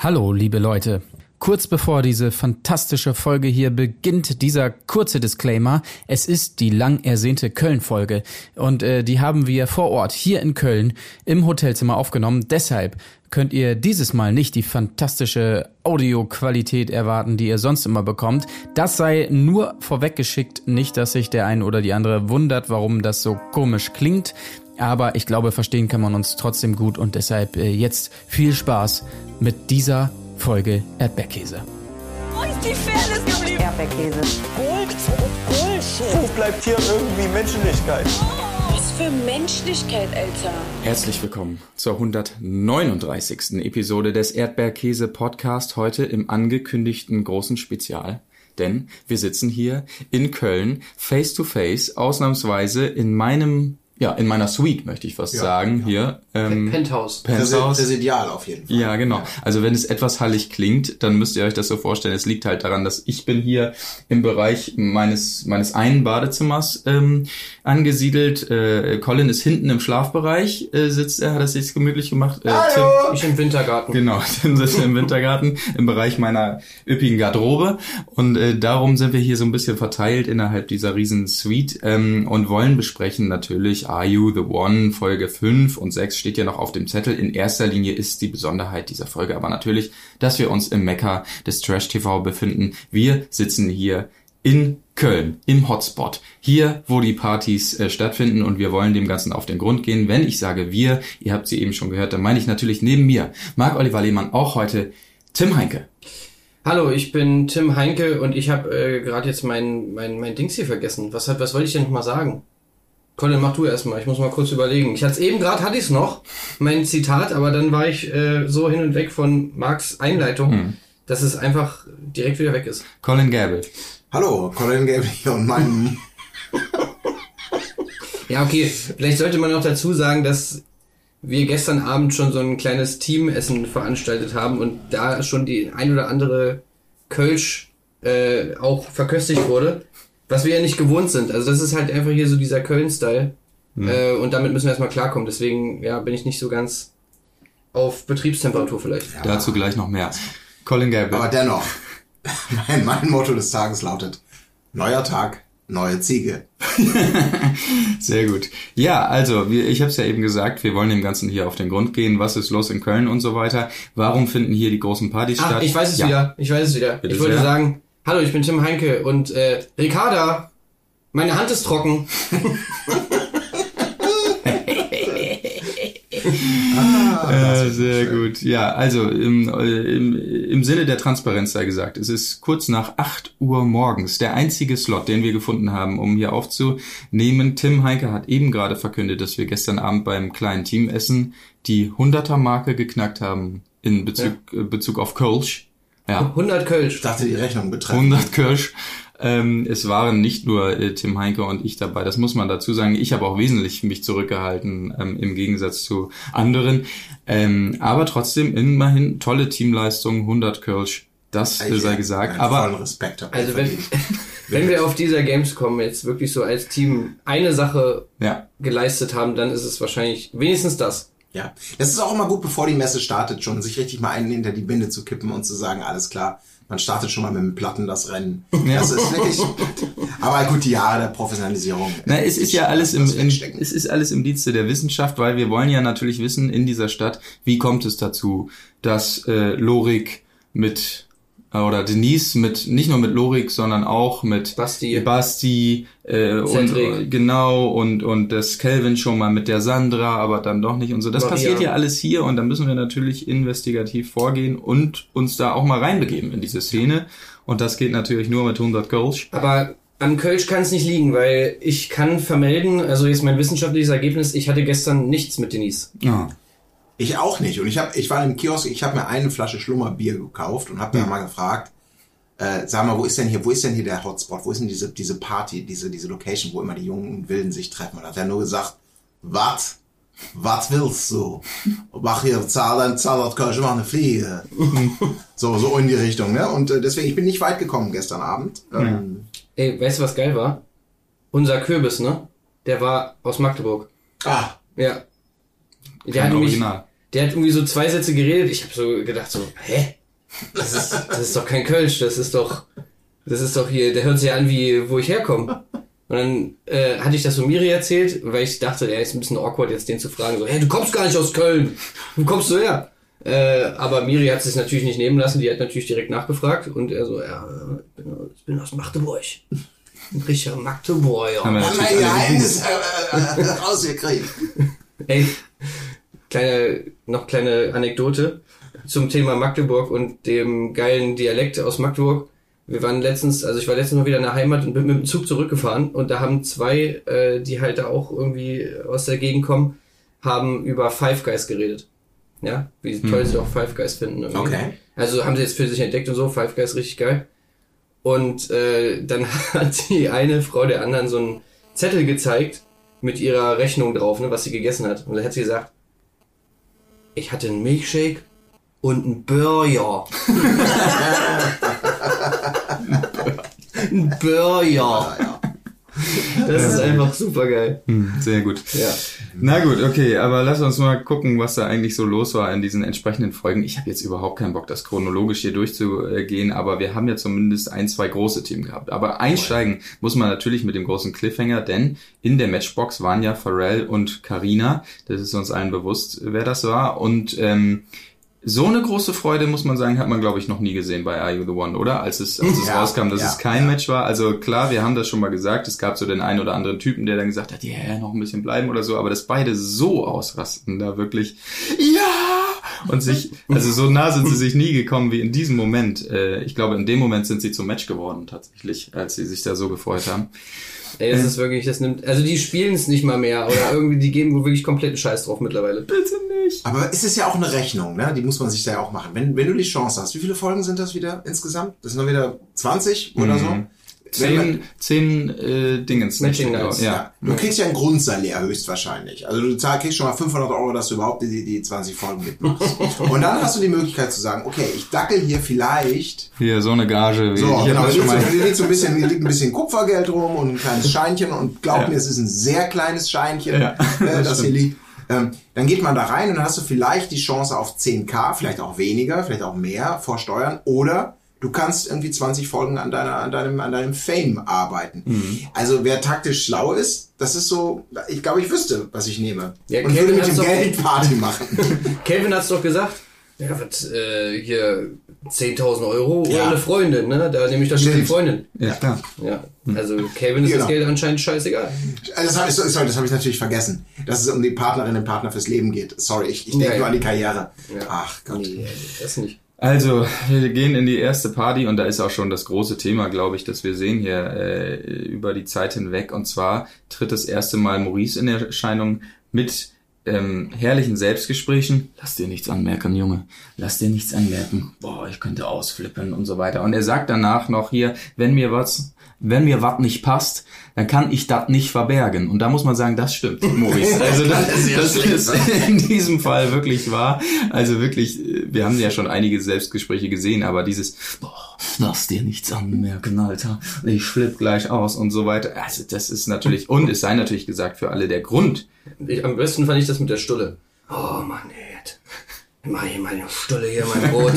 Hallo, liebe Leute. Kurz bevor diese fantastische Folge hier beginnt, dieser kurze Disclaimer. Es ist die lang ersehnte Köln-Folge und äh, die haben wir vor Ort hier in Köln im Hotelzimmer aufgenommen. Deshalb könnt ihr dieses Mal nicht die fantastische Audioqualität erwarten, die ihr sonst immer bekommt. Das sei nur vorweggeschickt, nicht, dass sich der ein oder die andere wundert, warum das so komisch klingt. Aber ich glaube, verstehen kann man uns trotzdem gut und deshalb äh, jetzt viel Spaß mit dieser Folge Erdbeerkäse. Wo ist die Fairness geblieben? Erdbeerkäse. Gold, Bullshit. Wo bleibt hier irgendwie Menschlichkeit? Was für Menschlichkeit, Alter. Herzlich willkommen zur 139. Episode des Erdbeerkäse Podcast, heute im angekündigten großen Spezial. Denn wir sitzen hier in Köln face to face, ausnahmsweise in meinem ja, in meiner Suite, möchte ich fast Ja, sagen, ja. hier. Ähm, Penthouse. Penthouse. Präsidial auf jeden Fall. Ja, genau. Also wenn es etwas hallig klingt, dann müsst ihr euch das so vorstellen. Es liegt halt daran, dass ich bin hier im Bereich meines meines einen Badezimmers ähm, angesiedelt. Äh, Colin ist hinten im Schlafbereich, äh, sitzt er, hat es sich gemütlich gemacht. Äh, Tim, Ich im Wintergarten. Genau, Tim sitzt im Wintergarten im Bereich meiner üppigen Garderobe und äh, darum sind wir hier so ein bisschen verteilt innerhalb dieser riesen Suite ähm, und wollen besprechen natürlich Are You the One Folge 5 und 6 steht ja noch auf dem Zettel. In erster Linie ist die Besonderheit dieser Folge aber natürlich, dass wir uns im Mekka des Trash TV befinden. Wir sitzen hier in Köln, im Hotspot, hier, wo die Partys äh, stattfinden und wir wollen dem Ganzen auf den Grund gehen. Wenn ich sage wir, ihr habt sie eben schon gehört, dann meine ich natürlich neben mir, Marc-Oliver Lehmann, auch heute Tim Heinke. Hallo, ich bin Tim Heinke und ich habe äh, gerade jetzt mein, mein, mein Dings hier vergessen. Was, was wollte ich denn noch mal sagen? Colin, mach du erstmal. Ich muss mal kurz überlegen. Ich hatte eben gerade hatte ich es noch, mein Zitat, aber dann war ich äh, so hin und weg von Marks Einleitung, dass es einfach direkt wieder weg ist. Colin Gable. Hallo, Colin Gable hier und mein Ja, okay. Vielleicht sollte man noch dazu sagen, dass wir gestern Abend schon so ein kleines Teamessen veranstaltet haben und da schon die ein oder andere Kölsch äh, auch verköstigt wurde, was wir ja nicht gewohnt sind. Also das ist halt einfach hier so dieser Köln-Style äh, und damit müssen wir erstmal klarkommen. Deswegen ja, bin ich nicht so ganz auf Betriebstemperatur vielleicht. Dazu gleich noch mehr. Colin Gable. aber dennoch, mein, mein Motto des Tages lautet Neuer Tag, neue Ziege. Sehr gut. Ja, also, wir, ich habe es ja eben gesagt, wir wollen dem Ganzen hier auf den Grund gehen. Was ist los in Köln und so weiter? Warum finden hier die großen Partys Ach, statt? ich weiß es ja. wieder. Ich weiß es wieder. Bitte ich wollte sehr. sagen, hallo, ich bin Tim Heinke und äh, Ricarda, meine Hand ist trocken. Äh, sehr gut. Ja, also im, äh, im, im Sinne der Transparenz sei gesagt, es ist kurz nach 8 Uhr morgens der einzige Slot, den wir gefunden haben, um hier aufzunehmen. Tim Heinke hat eben gerade verkündet, dass wir gestern Abend beim kleinen Teamessen die 100er-Marke geknackt haben in Bezug, äh, Bezug auf Kölsch. Ja. 100 Kölsch. Ich dachte, die Rechnung betreffen. 100 Kirsch. Ähm, es waren nicht nur äh, Tim Heinke und ich dabei, das muss man dazu sagen. Ich habe auch wesentlich mich zurückgehalten, ähm, im Gegensatz zu anderen. Ähm, aber trotzdem immerhin tolle Teamleistung, 100 Kirsch, das äh, sei gesagt. Einen Aber Respekt. Also wenn, wenn wir auf dieser Gamescom jetzt wirklich so als Team eine Sache ja, geleistet haben, dann ist es wahrscheinlich wenigstens das. Ja, das ist auch immer gut, bevor die Messe startet, schon sich richtig mal einen hinter die Binde zu kippen und zu sagen, alles klar, man startet schon mal mit dem Platten das Rennen. Das ist wirklich, aber gut, die Jahre der Professionalisierung. Na, es ist ja alles im, wegstecken. es ist alles im Dienste der Wissenschaft, weil wir wollen ja natürlich wissen in dieser Stadt, wie kommt es dazu, dass äh, Lorik mit oder Denise mit nicht nur mit Lorik, sondern auch mit Basti. Basti äh, und Cedric. äh, genau und und das Kelvin schon mal mit der Sandra, aber dann doch nicht und so. Das Maria. passiert ja alles hier und da müssen wir natürlich investigativ vorgehen und uns da auch mal reinbegeben in diese Szene und das geht natürlich nur mit 100 Goals. Aber an Kölsch kann es nicht liegen, weil ich kann vermelden, also jetzt mein wissenschaftliches Ergebnis, ich hatte gestern nichts mit Denise. Ja. Ich auch nicht. Und ich habe, ich war im Kiosk, ich habe mir eine Flasche Schlummerbier gekauft und habe da mal gefragt, äh, sag mal, wo ist denn hier, wo ist denn hier der Hotspot? Wo ist denn diese, diese Party, diese, diese Location, wo immer die jungen und Wilden sich treffen? Und hat er nur gesagt, was? Was willst du? Mach hier, zahl dein Zahlert Kölsch, mach eine Fliege. so, so in die Richtung, ne? Und äh, deswegen, ich bin nicht weit gekommen gestern Abend. Ähm, Ey, weißt du, was geil war? Unser Kürbis, ne? Der war aus Magdeburg. ah, Ja. Der Kein hat nämlich, Original. Der hat irgendwie so zwei Sätze geredet. Ich habe so gedacht so, hä? Das ist, das ist doch kein Kölsch, das ist doch, das ist doch hier, der hört sich an wie, wo ich herkomme. Und dann äh, hatte ich das so Miri erzählt, weil ich dachte, er ist ein bisschen awkward, jetzt den zu fragen, so, hey, du kommst gar nicht aus Köln, wo kommst du her? Äh, aber Miri hat es natürlich nicht nehmen lassen, die hat natürlich direkt nachgefragt und er so, ja, ich bin, ich bin aus Magdeburg. Ein richtiger Magdeburger. Haben wir wir alle Geheimnis äh, äh, rausgekriegt. Ey, kleine, noch kleine Anekdote zum Thema Magdeburg und dem geilen Dialekt aus Magdeburg. Wir waren letztens, also ich war letztens mal wieder in der Heimat und bin mit dem Zug zurückgefahren und da haben zwei, äh, die halt da auch irgendwie aus der Gegend kommen, haben über Five Guys geredet. Ja, wie toll sie auch Five Guys finden. Irgendwie. Okay. Also haben sie jetzt für sich entdeckt und so, Five Guys richtig geil. Und äh, dann hat die eine Frau der anderen so einen Zettel gezeigt mit ihrer Rechnung drauf, ne, was sie gegessen hat. Und dann hat sie gesagt, ich hatte einen Milkshake und einen Burger. ein Burger. Das ist einfach super geil. Hm, Sehr gut. Ja. Na gut, okay, aber lass uns mal gucken, was da eigentlich so los war in diesen entsprechenden Folgen. Ich habe jetzt überhaupt keinen Bock, das chronologisch hier durchzugehen, aber wir haben ja zumindest ein, zwei große Themen gehabt. Aber einsteigen muss man natürlich mit dem großen Cliffhanger, denn in der Matchbox waren ja Pharrell und Karina. Das ist uns allen bewusst, wer das war. Und ähm, so eine große Freude, muss man sagen, hat man, glaube ich, noch nie gesehen bei Are You The One, oder? Als es, als es Ja, rauskam, dass ja, es kein ja. Match war. Also klar, wir haben das schon mal gesagt. Es gab so den einen oder anderen Typen, der dann gesagt hat, ja, yeah, noch ein bisschen bleiben oder so. Aber dass beide so ausrasten, da wirklich, ja! Und sich, also so nah sind sie sich nie gekommen wie in diesem Moment. Äh, ich glaube, in dem Moment sind sie zum Match geworden, tatsächlich, als sie sich da so gefreut haben. Ey, das ist wirklich, das nimmt, also die spielen es nicht mal mehr oder irgendwie, die geben wohl wirklich kompletten Scheiß drauf mittlerweile. Bitte nicht. Aber es ist ja auch eine Rechnung, ne? Die muss man sich da ja auch machen. Wenn, wenn du die Chance hast, wie viele Folgen sind das wieder insgesamt? Das sind dann wieder 20 oder so? Wenn man- Zehn, zehn äh, Dingens. Nicht, Nights, ja. Ja. Du kriegst ja ein Grundsalär höchstwahrscheinlich. Also du zahl- kriegst schon mal 500 Euro, dass du überhaupt die, die 20 Folgen mitmachst. Und dann hast du die Möglichkeit zu sagen, okay, ich dackel hier vielleicht. Hier, so eine Gage. Wie, So, genau, hier liegt, so- hier liegt so ein bisschen, hier liegt ein bisschen Kupfergeld rum und ein kleines Scheinchen und glaub Ja. mir, es ist ein sehr kleines Scheinchen, Ja, äh, das das hier liegt. Ähm, dann geht man da rein und dann hast du vielleicht die Chance auf 10k, vielleicht auch weniger, vielleicht auch mehr vor Steuern oder du kannst irgendwie 20 Folgen an deiner, an deinem, an deinem Fame arbeiten. Mhm. Also wer taktisch schlau ist, das ist so, ich glaube, ich wüsste, was ich nehme. Ja, und Kevin würde mit dem doch- Geld Party machen. Kevin hat's doch gesagt. Ja, was, äh, hier 10.000 Euro oder Ja. eine Freundin, ne? Da nehme ich doch lieber die. Freundin. Ja, klar. Ja, also Kevin ist Genau. das Geld anscheinend scheißegal. Also das habe ich, sorry, das hab ich natürlich vergessen, dass es um die Partnerin und Partner fürs Leben geht. Sorry, ich, ich denke nur an die Karriere. Ja. Ach Gott. Nee, das nicht. Also, wir gehen in die erste Party und da ist auch schon das große Thema, glaube ich, das wir sehen hier äh, über die Zeit hinweg. Und zwar tritt das erste Mal Maurice in Erscheinung mit ähm, herrlichen Selbstgesprächen. Lass dir nichts anmerken, Junge. Lass dir nichts anmerken. Boah, ich könnte ausflippen und so weiter. Und er sagt danach noch hier, wenn mir was, wenn mir was nicht passt, dann kann ich das nicht verbergen. Und da muss man sagen, das stimmt, Maurice. Also das, das ist in diesem Fall wirklich wahr. Also wirklich, äh, wir haben ja schon einige Selbstgespräche gesehen, aber dieses, boah, lass dir nichts anmerken, Alter. Ich flipp gleich aus und so weiter. Also das ist natürlich, und es sei natürlich gesagt für alle der Grund, Ich, am besten fand ich das mit der Stulle. Oh Mann, jetzt Mach hier meine Stulle hier, mein Brot.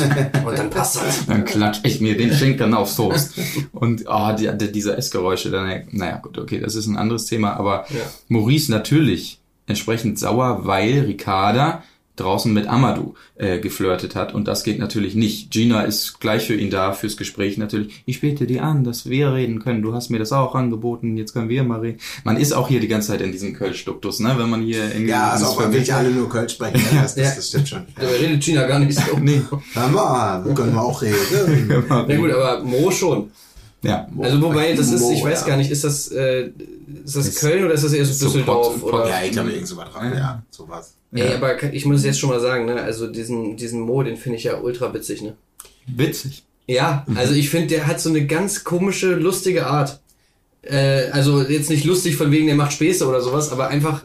und dann passt das. Dann klatsch ich mir den Schinken aufs Toast. Und ah, die, die, diese Essgeräusche, dann, naja, gut, okay, das ist ein anderes Thema. Aber Ja. Maurice natürlich entsprechend sauer, weil Ricarda draußen mit Amadou äh, geflirtet hat und das geht natürlich nicht. Gina ist gleich für ihn da, fürs Gespräch natürlich. Ich bete dir an, dass wir reden können. Du hast mir das auch angeboten, jetzt können wir mal reden. Man ist auch hier die ganze Zeit in diesem Kölsch-Duktus, ne? Wenn man hier irgendwie... Ja, also auch wirklich alle nur Kölsch sprechen. Ne? Das, das, Ja. das stimmt schon. Dabei redet Gina gar nicht so. Nee. Hör mal, wir können wir auch reden. Na gut, aber Mo schon. Ja. Also wobei, das ist, ich Mo, weiß ja. gar nicht, ist das, äh, ist das Ist Köln oder ist das eher so so Düsseldorf? Pott- oder? Ja, ich glaube, irgend so was dran. Ja, sowas. Ey, aber ich muss jetzt schon mal sagen, ne, also diesen, diesen Mo, den finde ich ja ultra witzig, ne? Witzig. Ja, also ich finde, der hat so eine ganz komische, lustige Art. Äh, also jetzt nicht lustig von wegen, der macht Späße oder sowas, aber einfach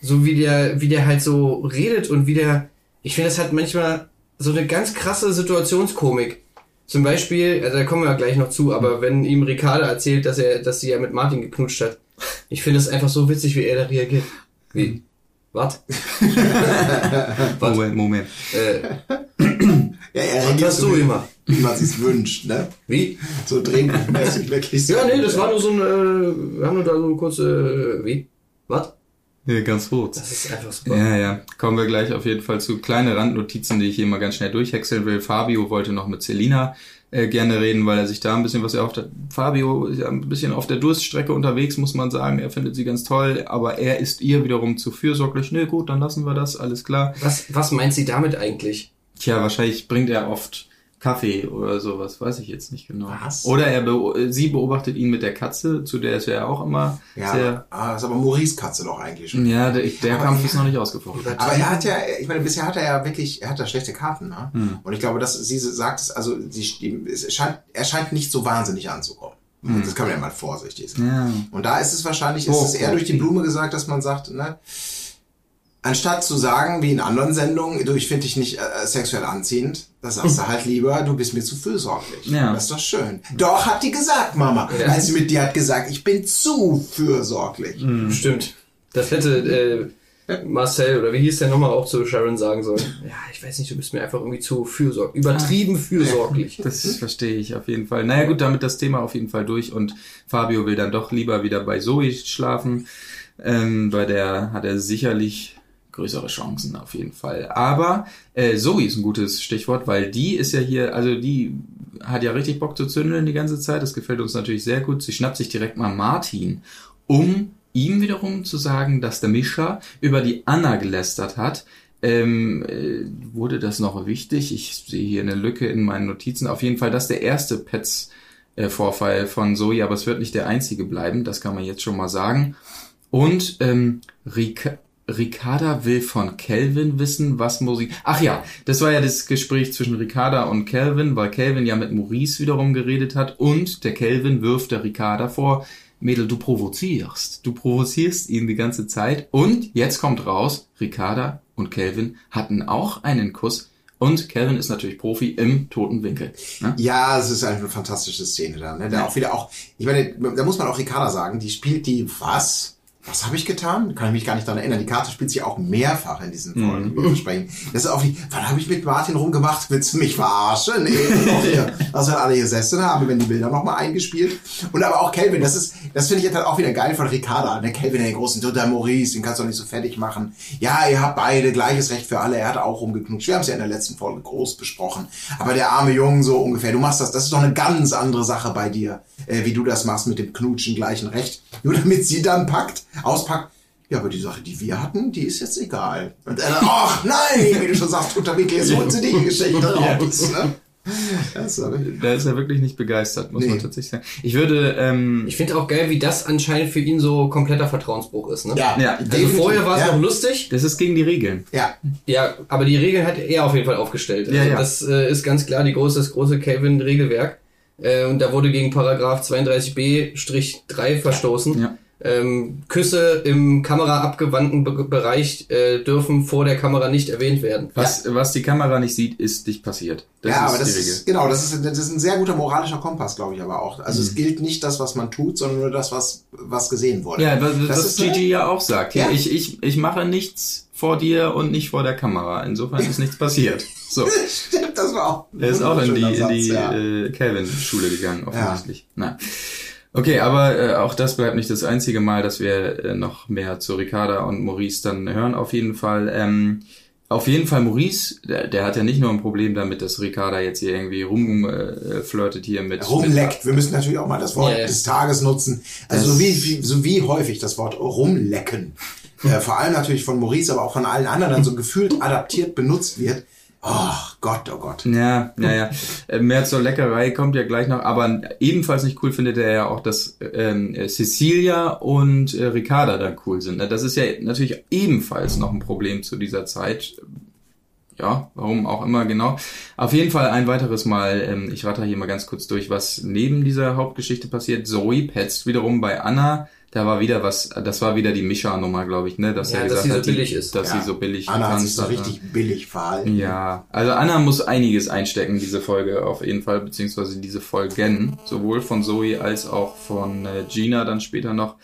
so wie der, wie der halt so redet und wie der, ich finde, das hat manchmal so eine ganz krasse Situationskomik. Zum Beispiel, also da kommen wir ja gleich noch zu, aber wenn ihm Ricardo erzählt, dass er, dass sie ja mit Martin geknutscht hat, ich finde es einfach so witzig, wie er da reagiert. Wie? Was? Moment, Moment. Äh, Ja, er was hast du immer? wie man sich's wünscht, ne? Wie? So drehbuchmäßig wirklich so. Ja, nee, das war nur so ein, äh, wir haben nur da so kurze, äh, wie? Was? Ja, ganz kurz. Das ist einfach super. Ja, ja. Kommen wir gleich auf jeden Fall zu kleine Randnotizen, die ich hier mal ganz schnell durchhäckseln will. Fabio wollte noch mit Selina äh, gerne reden, weil er sich da ein bisschen was erhofft hat. Fabio ist ja ein bisschen auf der Durststrecke unterwegs, muss man sagen. Er findet sie ganz toll, aber er ist ihr wiederum zu fürsorglich. Nö, gut, dann lassen wir das, alles klar. Was, was meint sie damit eigentlich? Tja, wahrscheinlich bringt er oft Kaffee oder sowas, weiß ich jetzt nicht genau. Was? Oder er be sie beobachtet ihn mit der Katze, zu der ist er ja auch immer Ja, sehr... ah, das ist aber Maurice Katze doch eigentlich schon. Ja, der, der Aber Kampf ja. ist noch nicht ausgefochten. Aber er hat ja, ich meine, bisher hat er ja wirklich, er hat da schlechte Karten, ne? Hm. Und ich glaube, dass sie sagt es, also sie, es scheint, er scheint nicht so wahnsinnig anzukommen. Das kann man ja mal vorsichtig. Hm. Ja. Und da ist es wahrscheinlich, ist Oh, es eher okay. durch die Blume gesagt, dass man sagt, ne, anstatt zu sagen, wie in anderen Sendungen, du, ich finde dich nicht äh, sexuell anziehend, da sagst du halt lieber, du bist mir zu fürsorglich. Ja. Das ist doch schön. Doch, hat die gesagt, Mama. Ja. Als sie mit dir hat gesagt, ich bin zu fürsorglich. Hm. Stimmt. Das hätte äh, Marcel oder wie hieß der nochmal auch zu Sharon sagen sollen. Ja, ich weiß nicht, du bist mir einfach irgendwie zu fürsorglich. Übertrieben fürsorglich. Das verstehe ich auf jeden Fall. Naja gut, damit das Thema auf jeden Fall durch und Fabio will dann doch lieber wieder bei Zoe schlafen. Ähm, bei der hat er sicherlich größere Chancen auf jeden Fall. Aber äh, Zoe ist ein gutes Stichwort, weil die ist ja hier, also die hat ja richtig Bock zu zündeln die ganze Zeit. Das gefällt uns natürlich sehr gut. Sie schnappt sich direkt mal Martin, um ihm wiederum zu sagen, dass der Mischa über die Anna gelästert hat. Ähm, äh, wurde das noch wichtig? Ich sehe hier eine Lücke in meinen Notizen. Auf jeden Fall, das der erste Pets äh, von Zoe, aber es wird nicht der einzige bleiben, das kann man jetzt schon mal sagen. Und ähm, Ric Ricarda will von Calvin wissen, was Musik. Ach ja, das war ja das Gespräch zwischen Ricarda und Calvin, weil Calvin ja mit Maurice wiederum geredet hat und der Calvin wirft der Ricarda vor, Mädel, du provozierst. Du provozierst ihn die ganze Zeit. Und jetzt kommt raus, Ricarda und Calvin hatten auch einen Kuss. Und Calvin ist natürlich Profi im toten Winkel. Ne? Ja, es ist eine fantastische Szene da. Ne? Da auch wieder auch, ich meine, da muss man auch Ricarda sagen, die spielt die was? Was habe ich getan? Kann ich mich gar nicht daran erinnern. Die Karte spielt sie auch mehrfach in diesen Folgen, die wir besprechen. Das ist auch wie, wann habe ich mit Martin rumgemacht? Willst du mich verarschen? Nee, doch hier. Also alle gesessen haben, wenn die Bilder nochmal eingespielt. Und aber auch Kelvin, das ist, das finde ich jetzt halt auch wieder geil von Ricarda. Der Kelvin, der großen, der Maurice, den kannst du doch nicht so fertig machen. Ja, ihr habt beide gleiches Recht für alle. Er hat auch rumgeknutscht. Wir haben es ja in der letzten Folge groß besprochen. Aber der arme Junge so ungefähr, du machst das, das ist doch eine ganz andere Sache bei dir, äh, wie du das machst mit dem Knutschen gleichen Recht. Nur damit sie dann packt, auspackt. Ja, aber die Sache, die wir hatten, die ist jetzt egal. Und er dann, ach nein, wie du schon sagst, Unterwinkel, jetzt holt sie die Geschichte raus. Ne? Das ist aber, Da ist er wirklich nicht begeistert, muss Nee. man tatsächlich sagen. Ich würde, ähm, Ich finde auch geil, wie das anscheinend für ihn so kompletter Vertrauensbruch ist. Ne? ja, Ja, Also definitiv. vorher war es ja. noch lustig, das ist gegen die Regeln. Ja, ja, aber die Regeln hat er auf jeden Fall aufgestellt. Also Ja, ja. Das äh, ist ganz klar die große, das große Calvin-Regelwerk. Äh, und da wurde gegen Paragraph 32b-3 verstoßen. Ja. Ähm, Küsse im kameraabgewandten Be Bereich äh, dürfen vor der Kamera nicht erwähnt werden. Was, was die Kamera nicht sieht, ist nicht passiert. Das ja, ist aber das ist, genau, das ist, das ist ein sehr guter moralischer Kompass, glaube ich, aber auch. Also es gilt nicht das, was man tut, sondern nur das, was, was gesehen wurde. ja, was, das was ist, Gigi ja auch sagt. Ja. Ich, ich, ich mache nichts vor dir und nicht vor der Kamera. Insofern ist nichts passiert. So. Stimmt, das war auch. Er ist auch in die, wunderschöner in die Satz, ja. äh, Calvin-Schule gegangen, offensichtlich. Na. Okay, aber äh, auch das bleibt nicht das einzige Mal, dass wir äh, noch mehr zu Ricarda und Maurice dann hören. Auf jeden Fall, ähm, auf jeden Fall Maurice, der, der hat ja nicht nur ein Problem damit, dass Ricarda jetzt hier irgendwie rumflirtet äh, flirtet hier mit Rumleckt. Wir müssen natürlich auch mal das Wort ja. des Tages nutzen. Also so wie, wie, so wie häufig das Wort rumlecken, äh, vor allem natürlich von Maurice, aber auch von allen anderen dann so gefühlt adaptiert benutzt wird. Oh Gott, oh Gott. Ja, ja, ja. Äh, Mehr zur Leckerei kommt ja gleich noch, aber ebenfalls nicht cool findet er ja auch, dass ähm, äh, Cecilia und äh, Ricarda dann cool sind. Ne? Das ist ja natürlich ebenfalls noch ein Problem zu dieser Zeit. Ja, warum auch immer genau. Auf jeden Fall ein weiteres Mal, ähm, ich ratter hier mal ganz kurz durch, was neben dieser Hauptgeschichte passiert. Zoe petzt wiederum bei Anna. Da war wieder was, das war wieder die Mischa-Nummer, glaube ich, ne? Dass Ja, er dass gesagt sie so hat, die- billig ist. Dass Ja. sie so billig Anna hat sich so hat, ne? richtig billig verhalten. Ja, also Anna muss einiges einstecken, diese Folge auf jeden Fall, beziehungsweise diese Folgen, sowohl von Zoe als auch von äh, Gina dann später noch.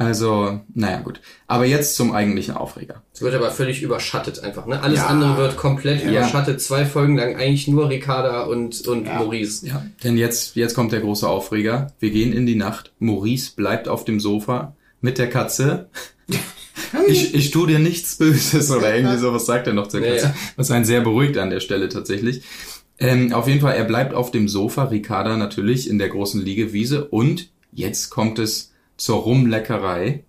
Also, naja, gut. Aber jetzt zum eigentlichen Aufreger. Es wird aber völlig überschattet einfach, ne? Alles Ja. andere wird komplett Ja. überschattet. Zwei Folgen lang eigentlich nur Ricarda und, und Maurice. Ja. Denn jetzt, jetzt kommt der große Aufreger. Wir gehen in die Nacht. Maurice bleibt auf dem Sofa mit der Katze. Ich, ich tu dir nichts Böses oder irgendwie sowas sagt er noch zur Ja, Katze. ja. Was einen sehr beruhigt an der Stelle tatsächlich. Ähm, auf jeden Fall, er bleibt auf dem Sofa, Ricarda natürlich in der großen Liegewiese und jetzt kommt es zur Rumleckerei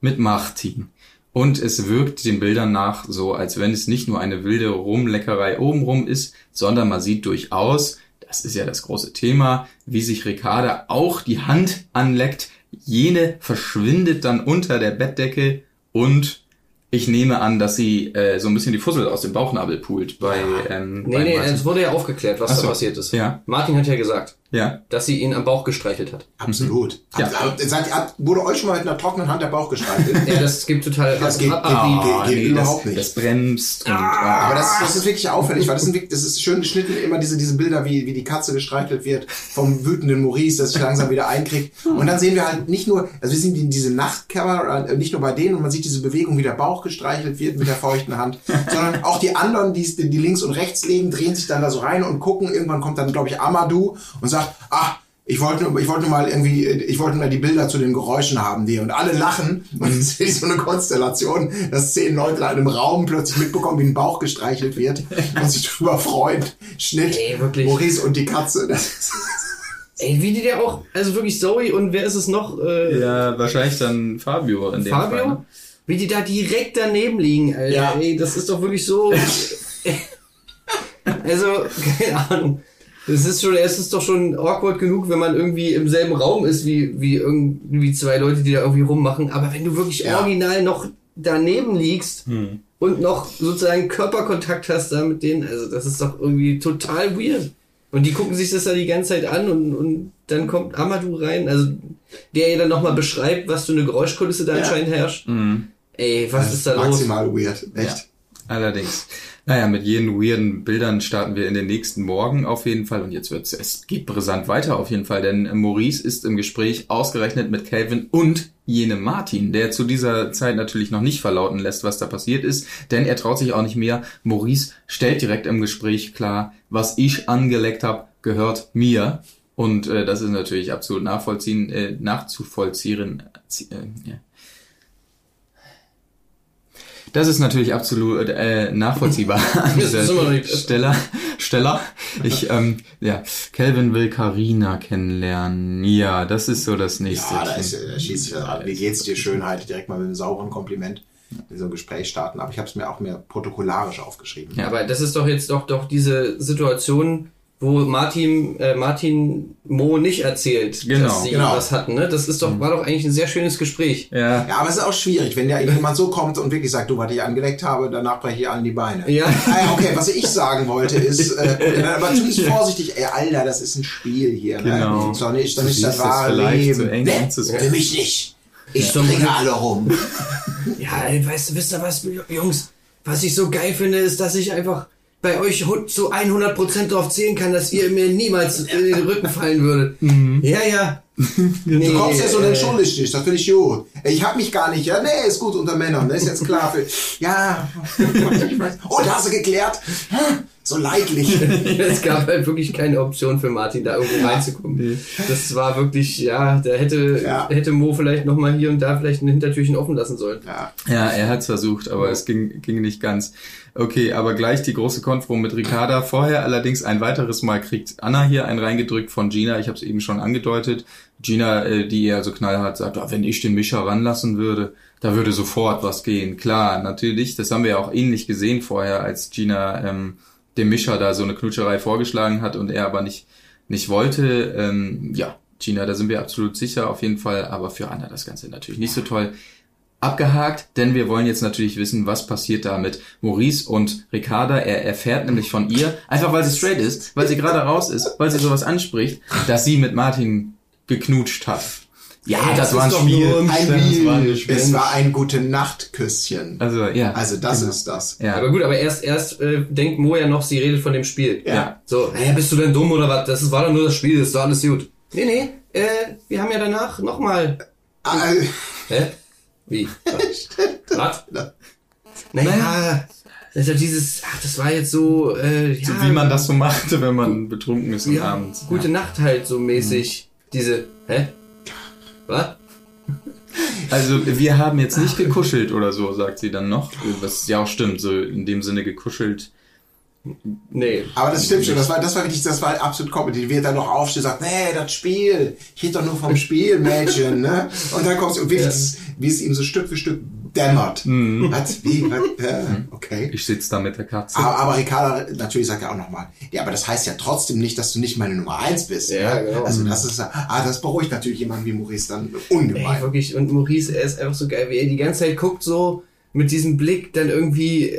mit Martin. Und es wirkt den Bildern nach so, als wenn es nicht nur eine wilde Rumleckerei obenrum ist, sondern man sieht durchaus, das ist ja das große Thema, wie sich Ricarda auch die Hand anleckt. Jene verschwindet dann unter der Bettdecke und ich nehme an, dass sie äh, so ein bisschen die Fussel aus dem Bauchnabel pult bei, ähm, Nee, bei nee, Martin. es wurde ja aufgeklärt, was Ach da so. passiert ist. Ja. Martin hat ja gesagt, Ja, dass sie ihn am Bauch gestreichelt hat. Absolut. Ja. Habt- Seid, habt, wurde euch schon mal mit einer trockenen Hand der Bauch gestreichelt? Ja, das gibt total Das geht- ab, geht- ab, geht- geht nee, überhaupt das, nicht. Das bremst und Aber ah. das, das ist wirklich auffällig, weil das sind wirklich, das ist schön geschnitten, immer diese, diese Bilder, wie, wie die Katze gestreichelt wird vom wütenden Maurice, das sich langsam wieder einkriegt. Und dann sehen wir halt nicht nur, also wir sehen die, diese Nachtkamera, äh, nicht nur bei denen und man sieht diese Bewegung, wie der Bauch gestreichelt wird mit der feuchten Hand, sondern auch die anderen, die, die links und rechts legen, drehen sich dann da so rein und gucken. Irgendwann kommt dann, glaube ich, Amadou und sagt, ah, ich wollte, nur- ich wollte mal irgendwie, ich wollte mal die Bilder zu den Geräuschen haben, die und alle lachen und es ist so eine Konstellation, dass zehn Leute in einem Raum plötzlich mitbekommen, wie ein Bauch gestreichelt wird und sich drüber freuen. Schnitt, Ey, wirklich. Maurice und die Katze. Das ist, Ey, wie die der auch, also wirklich Zoe und wer ist es noch? Äh, Ja, wahrscheinlich dann Fabio in dem Fabio? Fall. ne? Wie die da direkt daneben liegen, Alter. Ja. Ey, das ist doch wirklich so. also, keine Ahnung. Das ist schon, es ist doch schon awkward genug, wenn man irgendwie im selben Raum ist wie, wie irgendwie zwei Leute, die da irgendwie rummachen. Aber wenn du wirklich Ja. original noch daneben liegst Hm. und noch sozusagen Körperkontakt hast da mit denen, also das ist doch irgendwie total weird. Und die gucken sich das da die ganze Zeit an und, und dann kommt Amadou rein, also der ja dann nochmal beschreibt, was für eine Geräuschkulisse da Ja. anscheinend herrscht. Ey, was ist da los? maximal weird. Echt. Allerdings. Naja, mit jenen weirden Bildern starten wir in den nächsten Morgen auf jeden Fall. Und jetzt wird's, es geht brisant weiter auf jeden Fall, denn Maurice ist im Gespräch ausgerechnet mit Calvin und jenem Martin, der zu dieser Zeit natürlich noch nicht verlauten lässt, was da passiert ist, denn er traut sich auch nicht mehr. Maurice stellt direkt im Gespräch klar, was ich angeleckt habe, gehört mir. Und äh, das ist natürlich absolut nachvollziehen, äh, nachzuvollziehen. Äh, ja. Das ist natürlich absolut äh, nachvollziehbar an dieser Stelle. Steller. Ich, ähm, ja, Calvin will Karina kennenlernen. Ja, das ist so das nächste. Ja, da, ist, da schießt sich an. Wie geht's dir, Schönheit? Direkt mal mit einem sauren Kompliment in so ein Gespräch starten. Aber ich habe es mir auch mehr protokollarisch aufgeschrieben. Ja. Aber das ist doch jetzt doch doch diese Situation, wo Martin äh, Martin Mo nicht erzählt, Genau. dass sie Genau. was hatten. Ne? Das ist doch war doch eigentlich ein sehr schönes Gespräch. ja. Ja, aber es ist auch schwierig, wenn ja jemand so kommt und wirklich sagt, du, was ich angeleckt habe, danach breche ich allen die Beine. Ja. Ah, ja, okay, was ich sagen wollte ist, äh, aber zumindest vorsichtig, ey, Alter, das ist ein Spiel hier, Genau. ne? Ist doch nicht, Du nicht das wahre Leben. so eng nee, für mich nicht. Ich Ja. bringe alle rum. Ja, ey, weißt du, wisst ihr was, Jungs? Was ich so geil finde, ist, dass ich einfach bei euch zu 100% darauf zählen kann, dass ihr mir niemals in den Rücken fallen würdet. Ja, ja. Nee, Du kommst jetzt und äh, entschuldigst dich, das finde ich gut. Ich hab mich gar nicht, ja, nee, ist gut unter Männern, ne, ist jetzt klar für, ja, da hast du geklärt. So leidlich. es gab halt wirklich keine Option für Martin, da irgendwo reinzukommen. Das war wirklich, ja, da hätte, Ja. hätte Mo vielleicht nochmal hier und da vielleicht ein Hintertürchen offen lassen sollen. Ja. Ja, er hat's versucht, aber es ging, ging nicht ganz. Okay, aber gleich die große Konfro mit Ricarda. Vorher allerdings ein weiteres Mal kriegt Anna hier einen reingedrückt von Gina. Ich habe es eben schon angedeutet. Gina, äh, die eher so knallhart sagt, ah, wenn ich den Mischer ranlassen würde, da würde sofort was gehen. Klar, natürlich. Das haben wir ja auch ähnlich gesehen vorher, als Gina ähm, dem Mischer da so eine Knutscherei vorgeschlagen hat und er aber nicht, nicht wollte. Ähm, ja, Gina, da sind wir absolut sicher auf jeden Fall. Aber für Anna das Ganze natürlich nicht so toll abgehakt, denn wir wollen jetzt natürlich wissen, was passiert da mit Maurice und Ricarda. Er erfährt nämlich von ihr, einfach weil sie straight ist, weil sie gerade raus ist, weil sie sowas anspricht, dass sie mit Martin geknutscht hat. Ja, Ey, das, das war ein ist doch Spiel. nur ein Das war ein Spiel. Spiel. Es war ein gute Nachtküsschen. Also, ja. Also das Genau. ist das. Ja. Aber gut, aber erst, erst äh, denkt Mo ja noch, sie redet von dem Spiel. Ja. So, hä, bist du denn dumm oder was? Das war doch nur das Spiel, das war alles gut. Nee, nee, äh, wir haben ja danach nochmal Ah, Hä? Wie? Was? Naja, also dieses, ach, das war jetzt so, äh, ja, So wie man das so machte, wenn man betrunken ist und ja, abends. gute Nacht halt so mäßig. Diese, hä? Was? Also wir haben jetzt nicht gekuschelt oder so, sagt sie dann noch. Was ja auch stimmt, so in dem Sinne gekuschelt. Nee. Aber das stimmt schon, das war, das war wirklich, das war halt absolut Comedy. Wie er dann noch aufsteht und sagt, nee, das Spiel, ich rede doch nur vom Spiel, Mädchen, ne? Und dann kommst du, und wirklich, das- wie es ihm so Stück für Stück dämmert. Was, wie, was, äh, okay. Ich sitze da mit der Katze. Aber, aber Ricardo natürlich sagt er auch nochmal, ja, aber das heißt ja trotzdem nicht, dass du nicht meine Nummer eins bist. Ja, genau. Also das ist, ah, das beruhigt natürlich jemanden wie Maurice dann Ey, ungemein. wirklich. Und Maurice, er ist einfach so geil, wie er die ganze Zeit guckt, so mit diesem Blick, dann irgendwie,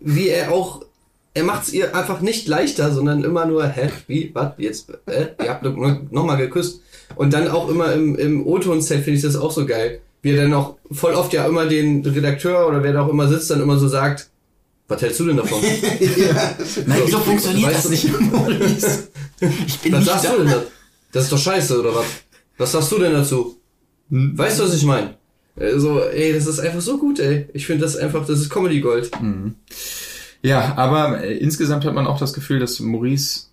wie er auch, er macht's ihr einfach nicht leichter, sondern immer nur, hä, wie, was, jetzt, äh, ihr habt nochmal geküsst. Und dann auch immer im, im O-Ton-Set finde ich das auch so geil. Wie er dann auch voll oft ja immer den Redakteur oder wer da auch immer sitzt, dann immer so sagt, was hältst du denn davon? Nein, so funktioniert Weißt das nicht, Maurice. Ich bin Was nicht sagst da. du denn da? Das ist doch scheiße, oder was? Was sagst du denn dazu? Weißt du, was ich meine? Also, ey, das ist einfach so gut, ey. Ich finde das einfach, das ist Comedy Gold. Ja, aber äh, insgesamt hat man auch das Gefühl, dass Maurice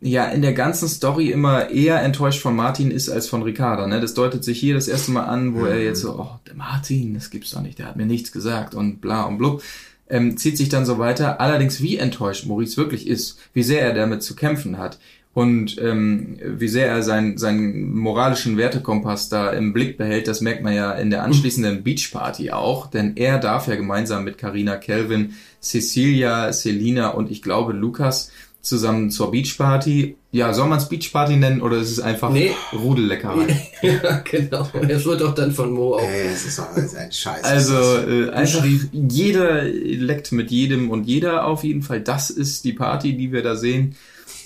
ja in der ganzen Story immer eher enttäuscht von Martin ist als von Ricarda. Ne? Das deutet sich hier das erste Mal an, wo er jetzt so, oh, der Martin, das gibt's doch nicht, der hat mir nichts gesagt und bla und blub. Ähm, zieht sich dann so weiter. Allerdings, wie enttäuscht Maurice wirklich ist, wie sehr er damit zu kämpfen hat und ähm, wie sehr er seinen, seinen moralischen Wertekompass da im Blick behält, das merkt man ja in der anschließenden Beachparty auch, denn er darf ja gemeinsam mit Carina Kelvin, Cecilia, Selina und ich glaube Lukas zusammen zur Beachparty. Ja, soll man es Beachparty nennen oder ist es einfach Nee. Rudelleckerei? ja, genau. Es wird auch dann von Mo auch. Ey, das ist doch alles ein Scheiß. Also äh, einfach jeder leckt mit jedem und jeder auf jeden Fall. Das ist die Party, die wir da sehen.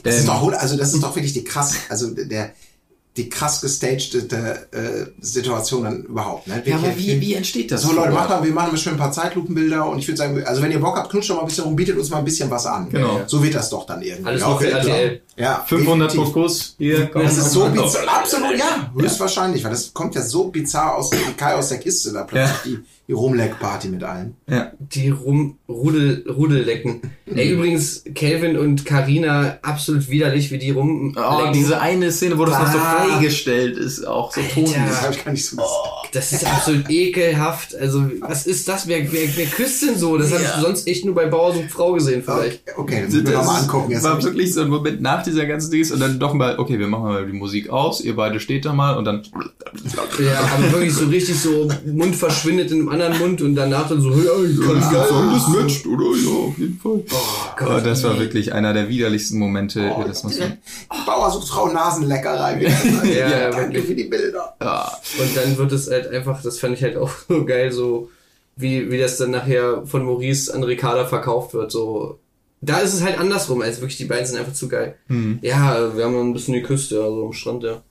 Das ist Ähm, doch, also das ist doch wirklich die krass, also der, die krass gestagte äh, Situation dann überhaupt, ne? ja, aber wie, wie entsteht das? So Leute, macht mal, wir machen mal schön ein paar Zeitlupenbilder und ich würde sagen, also wenn ihr Bock habt, knutscht doch mal ein bisschen rum, bietet uns mal ein bisschen was an. Genau. So wird das doch dann irgendwie. Alles nur für. RTL. Ja, 500 definitiv. Kokos hier. komm. Das ist so bizarr, absolut, ja, höchstwahrscheinlich, weil das kommt ja so bizarr aus, wie Kai aus der Kiste, da plötzlich die, die Rumleck-Party mit allen. Ja. Die Rum, Rudel, Rudellecken. Ey, übrigens, Calvin und Karina absolut widerlich, wie die rumlecken. Oh, diese eine Szene, wo das noch so Ah. freigestellt ist, auch so tot. Alter. Das habe ich gar nicht so Oh. Das ist absolut ekelhaft. Also, was ist das? Wer, wer, wer küsst denn so? Das habe Ja. ich sonst echt nur bei Bauer sucht Frau gesehen, Okay, vielleicht. okay dann müssen wir noch mal angucken. Jetzt war wirklich so ein Moment nach dieser ganzen Dings und dann doch mal, okay, wir machen mal die Musik aus, ihr beide steht da mal und dann Ja, aber wirklich so richtig so, Mund verschwindet in einem anderen Mund und danach dann so, ja, ich kann nicht sagen, das matcht, oder? Ja, auf jeden Fall. Oh Oh, Gott. das war wirklich einer der widerlichsten Momente, Oh, das muss die, man. die Bauersuchtfrau Nasenleckerei. Ja, ja, danke wirklich. für die Bilder. Ja. Und dann wird es halt einfach, das fand ich halt auch so geil, so wie, wie das dann nachher von Maurice an Ricarda verkauft wird. So, da ist es halt andersrum, als wirklich die beiden sind einfach zu geil. Ja, wir haben ein bisschen geküsst, ja, so am Strand, ja.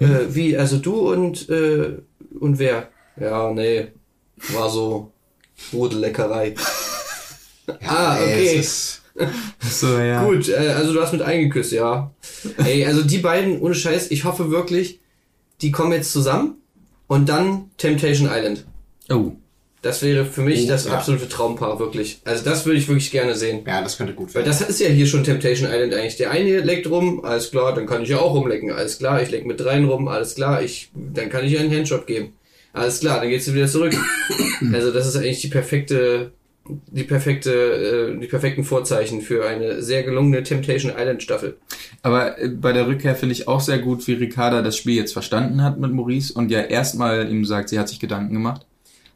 Äh, wie, also du und, äh, und wer? Ja, nee, war so Rudelleckerei. ah, ey, okay. ist- So, ja. Gut, äh, also du hast mit eingeküsst, ja. Ey, also die beiden, ohne Scheiß, ich hoffe wirklich, die kommen jetzt zusammen und dann Temptation Island. Oh. Das wäre für mich Oh, das ja. absolute Traumpaar, wirklich. Also das würde ich wirklich gerne sehen. Ja, das könnte gut Weil werden. das ist ja hier schon Temptation Island eigentlich. Der eine leckt rum, alles klar, dann kann ich ja auch rumlecken, alles klar, ich leck mit dreien rum, alles klar, ich, dann kann ich ja einen Handjob geben. Alles klar, dann geht's wieder zurück. also das ist eigentlich die perfekte, die perfekte, äh, die perfekten Vorzeichen für eine sehr gelungene Temptation Island Staffel. Aber äh, bei der Rückkehr finde ich auch sehr gut, wie Ricarda das Spiel jetzt verstanden hat mit Maurice und ja erstmal ihm sagt, sie hat sich Gedanken gemacht.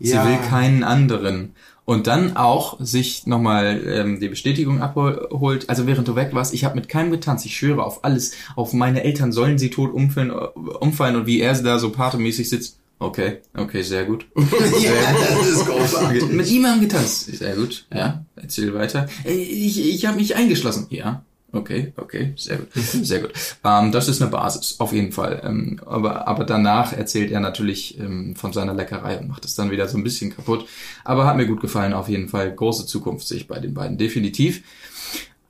Sie Ja. will keinen anderen. Und dann auch sich nochmal ähm, die Bestätigung abholt. Also während du weg warst, ich habe mit keinem getanzt. Ich schwöre auf alles. Auf meine Eltern sollen sie tot umfallen, äh, umfallen und wie er da so patemäßig sitzt. Okay, okay, sehr gut. ja, das ist großartig. Mit ihm haben getanzt. Sehr gut. Ja, erzähl weiter. Äh, Ich, ich habe mich eingeschlossen. Ja. Okay, okay, sehr gut, sehr gut. Ähm, das ist eine Basis, auf jeden Fall. Ähm, aber, aber danach erzählt er natürlich ähm, von seiner Leckerei und macht es dann wieder so ein bisschen kaputt. Aber hat mir gut gefallen, auf jeden Fall. Große Zukunft sehe ich bei den beiden, definitiv.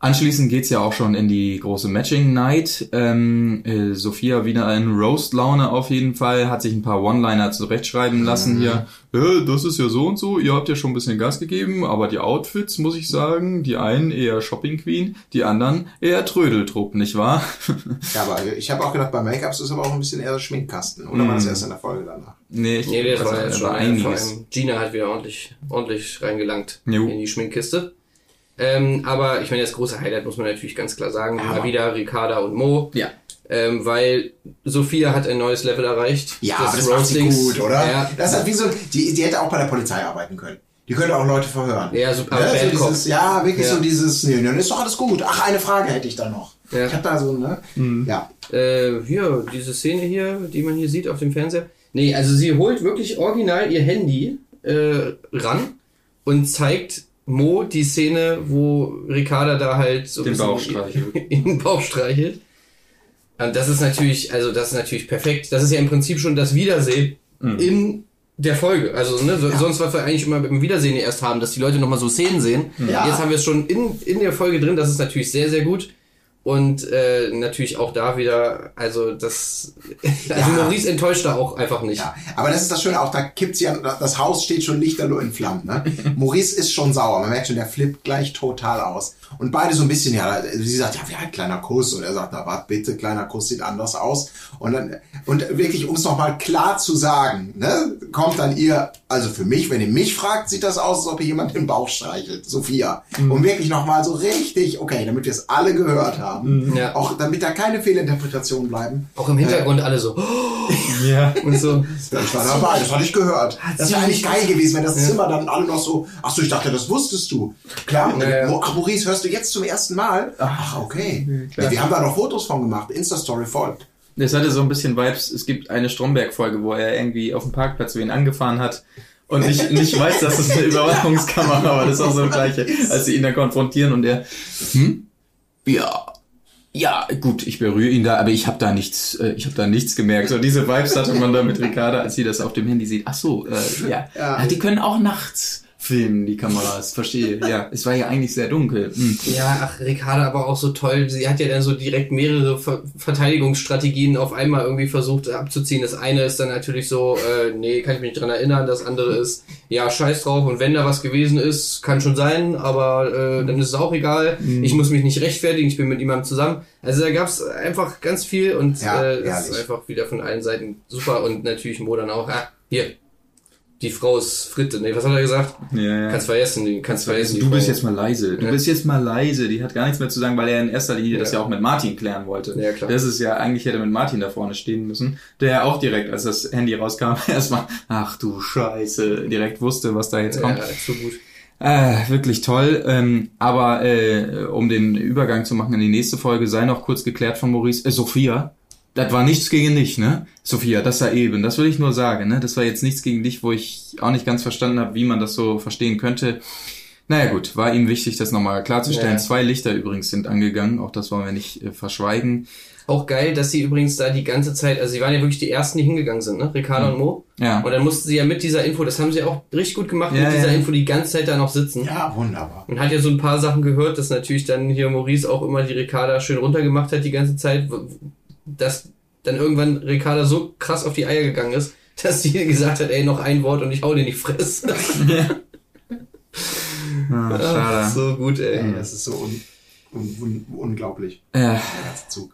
Anschließend geht's ja auch schon in die große Matching Night. Ähm, äh, Sophia wieder in Roast-Laune auf jeden Fall, hat sich ein paar One-Liner zurechtschreiben lassen hier. Äh, das ist ja so und so, ihr habt ja schon ein bisschen Gas gegeben, aber die Outfits, muss ich sagen, die einen eher Shopping Queen, die anderen eher Trödeltrupp, nicht wahr? Ja, aber ich habe auch gedacht, bei Make-ups ist aber auch ein bisschen eher der Schminkkasten. Oder war das erst in der Folge danach? nee, ich, Nee, das war jetzt da schon war vor einiges. allem Gina hat wieder ordentlich, ordentlich reingelangt Jo. in die Schminkkiste. Ähm, aber ich meine, das große Highlight muss man natürlich ganz klar sagen. Mal wieder Ricarda und Mo. Ja. Ähm, weil Sophia hat ein neues Level erreicht. Ja, aber das macht sie gut, oder? Ja, Das hat wie so, die, die hätte auch bei der Polizei arbeiten können. Die könnte auch Leute verhören. Ja, so- aber ja, Bad so dieses, ja wirklich Ja. so dieses, nee, dann ist doch alles gut. Ach, eine Frage hätte ich da noch. Ja. Ich habe da so, ne? Ja. Äh, hier, diese Szene hier, die man hier sieht auf dem Fernseher. Nee, also sie holt wirklich original ihr Handy äh, ran und zeigt Mo die Szene, wo Ricarda da halt so ein Den bisschen Bauch streichelt. in den Bauch streichelt. Und das ist natürlich, also das ist natürlich perfekt. Das ist ja im Prinzip schon das Wiedersehen Mhm. in der Folge. Also ne, so, sonst was wir eigentlich immer beim Wiedersehen erst haben, dass die Leute nochmal so Szenen sehen. Ja. Jetzt haben wir es schon in, in der Folge drin. Das ist natürlich sehr, sehr gut. Und äh, natürlich auch da wieder, also das, also Ja. Maurice enttäuscht da auch einfach nicht. Ja, aber das ist das Schöne, auch da kippt sie an, das Haus steht schon lichterloh in Flammen, ne? Maurice ist schon sauer, man merkt schon, der flippt gleich total aus. Und beide so ein bisschen, ja, sie sagt, ja, ja, kleiner Kuss, und er sagt, na, warte bitte, kleiner Kuss sieht anders aus. Und dann, und wirklich, um es nochmal klar zu sagen, ne, kommt dann ihr, also für mich, wenn ihr mich fragt, sieht das aus, als ob ihr jemand den Bauch streichelt, Sophia. Und wirklich nochmal so richtig, okay, damit wir es alle gehört haben, Ja. auch damit da keine Fehlinterpretationen bleiben. Auch im Hintergrund alle so. Ja. Und so. Das war dabei, das hatte ich gehört. Das wäre eigentlich geil gewesen, wenn das Zimmer dann alle noch so, ach so, ich dachte, das wusstest du. Klar, und Ja, ja. Ach, Maurice, hörst du jetzt zum ersten Mal? Ach, okay. Ja, wir haben da noch Fotos von gemacht, Insta-Story folgt. Das hatte so ein bisschen Vibes. Es gibt eine Stromberg-Folge, wo er irgendwie auf dem Parkplatz wen angefahren hat und nicht, nicht weiß, dass es eine Überwachungskamera war. Das ist auch so das Gleiche, als sie ihn da konfrontieren und er, hm? Ja. Ja, gut, ich berühre ihn da, aber ich habe da nichts, äh, ich habe da nichts gemerkt. So diese Vibes hatte man da mit Ricarda, als sie das auf dem Handy sieht. Ach so, äh, ja. Ja. ja. Die können auch nachts filmen, die Kameras. Verstehe. Ja, es war ja eigentlich sehr dunkel. Hm. Ja, ach, Ricarda aber auch so toll. Sie hat ja dann so direkt mehrere Ver Verteidigungsstrategien auf einmal irgendwie versucht abzuziehen. Das eine ist dann natürlich so, äh, nee, kann ich mich nicht dran erinnern. Das andere ist, ja, scheiß drauf. Und wenn da was gewesen ist, kann schon sein, aber äh, dann ist es auch egal. Ich muss mich nicht rechtfertigen, ich bin mit jemandem zusammen. Also da gab's einfach ganz viel und Ja, äh, das ist einfach wieder von allen Seiten super. Und natürlich Mo dann auch, ah, hier, die Frau ist Fritte. Nee, was hat er gesagt? Ja, ja. Kannst vergessen, die kannst vergessen. Du bist jetzt mal leise. Du Ja. bist jetzt mal leise. Die hat gar nichts mehr zu sagen, weil er in erster Linie das Ja. ja auch mit Martin klären wollte. Ja, klar. Das ist ja, eigentlich hätte mit Martin da vorne stehen müssen, der ja auch direkt, als das Handy rauskam, erstmal, ach du Scheiße, direkt wusste, was da jetzt kommt. Ja, zu gut. Äh, wirklich toll. Ähm, aber äh, um den Übergang zu machen in die nächste Folge, sei noch kurz geklärt von Maurice. Äh, Sophia, das war nichts gegen dich, ne? Sophia, das war eben. Das will ich nur sagen, ne? Das war jetzt nichts gegen dich, wo ich auch nicht ganz verstanden habe, wie man das so verstehen könnte. Naja gut, war ihm wichtig, das nochmal klarzustellen. Ja. Zwei Lichter übrigens sind angegangen, auch das wollen wir nicht äh, verschweigen. Auch geil, dass sie übrigens da die ganze Zeit, also sie waren ja wirklich die ersten, die hingegangen sind, ne? Ricardo und Mo. Ja. Und dann mussten sie ja mit dieser Info, das haben sie auch richtig gut gemacht, Ja, mit dieser ja. Info die ganze Zeit da noch sitzen. Ja, wunderbar. Und hat ja so ein paar Sachen gehört, dass natürlich dann hier Maurice auch immer die Ricarda schön runtergemacht hat die ganze Zeit, dass dann irgendwann Ricarda so krass auf die Eier gegangen ist, dass sie gesagt hat, ey, noch ein Wort und ich hau dir die Fresse. Ah, Ach, schade. so gut, ey. Das ist so un un un unglaublich, Ja. der ganze Zug.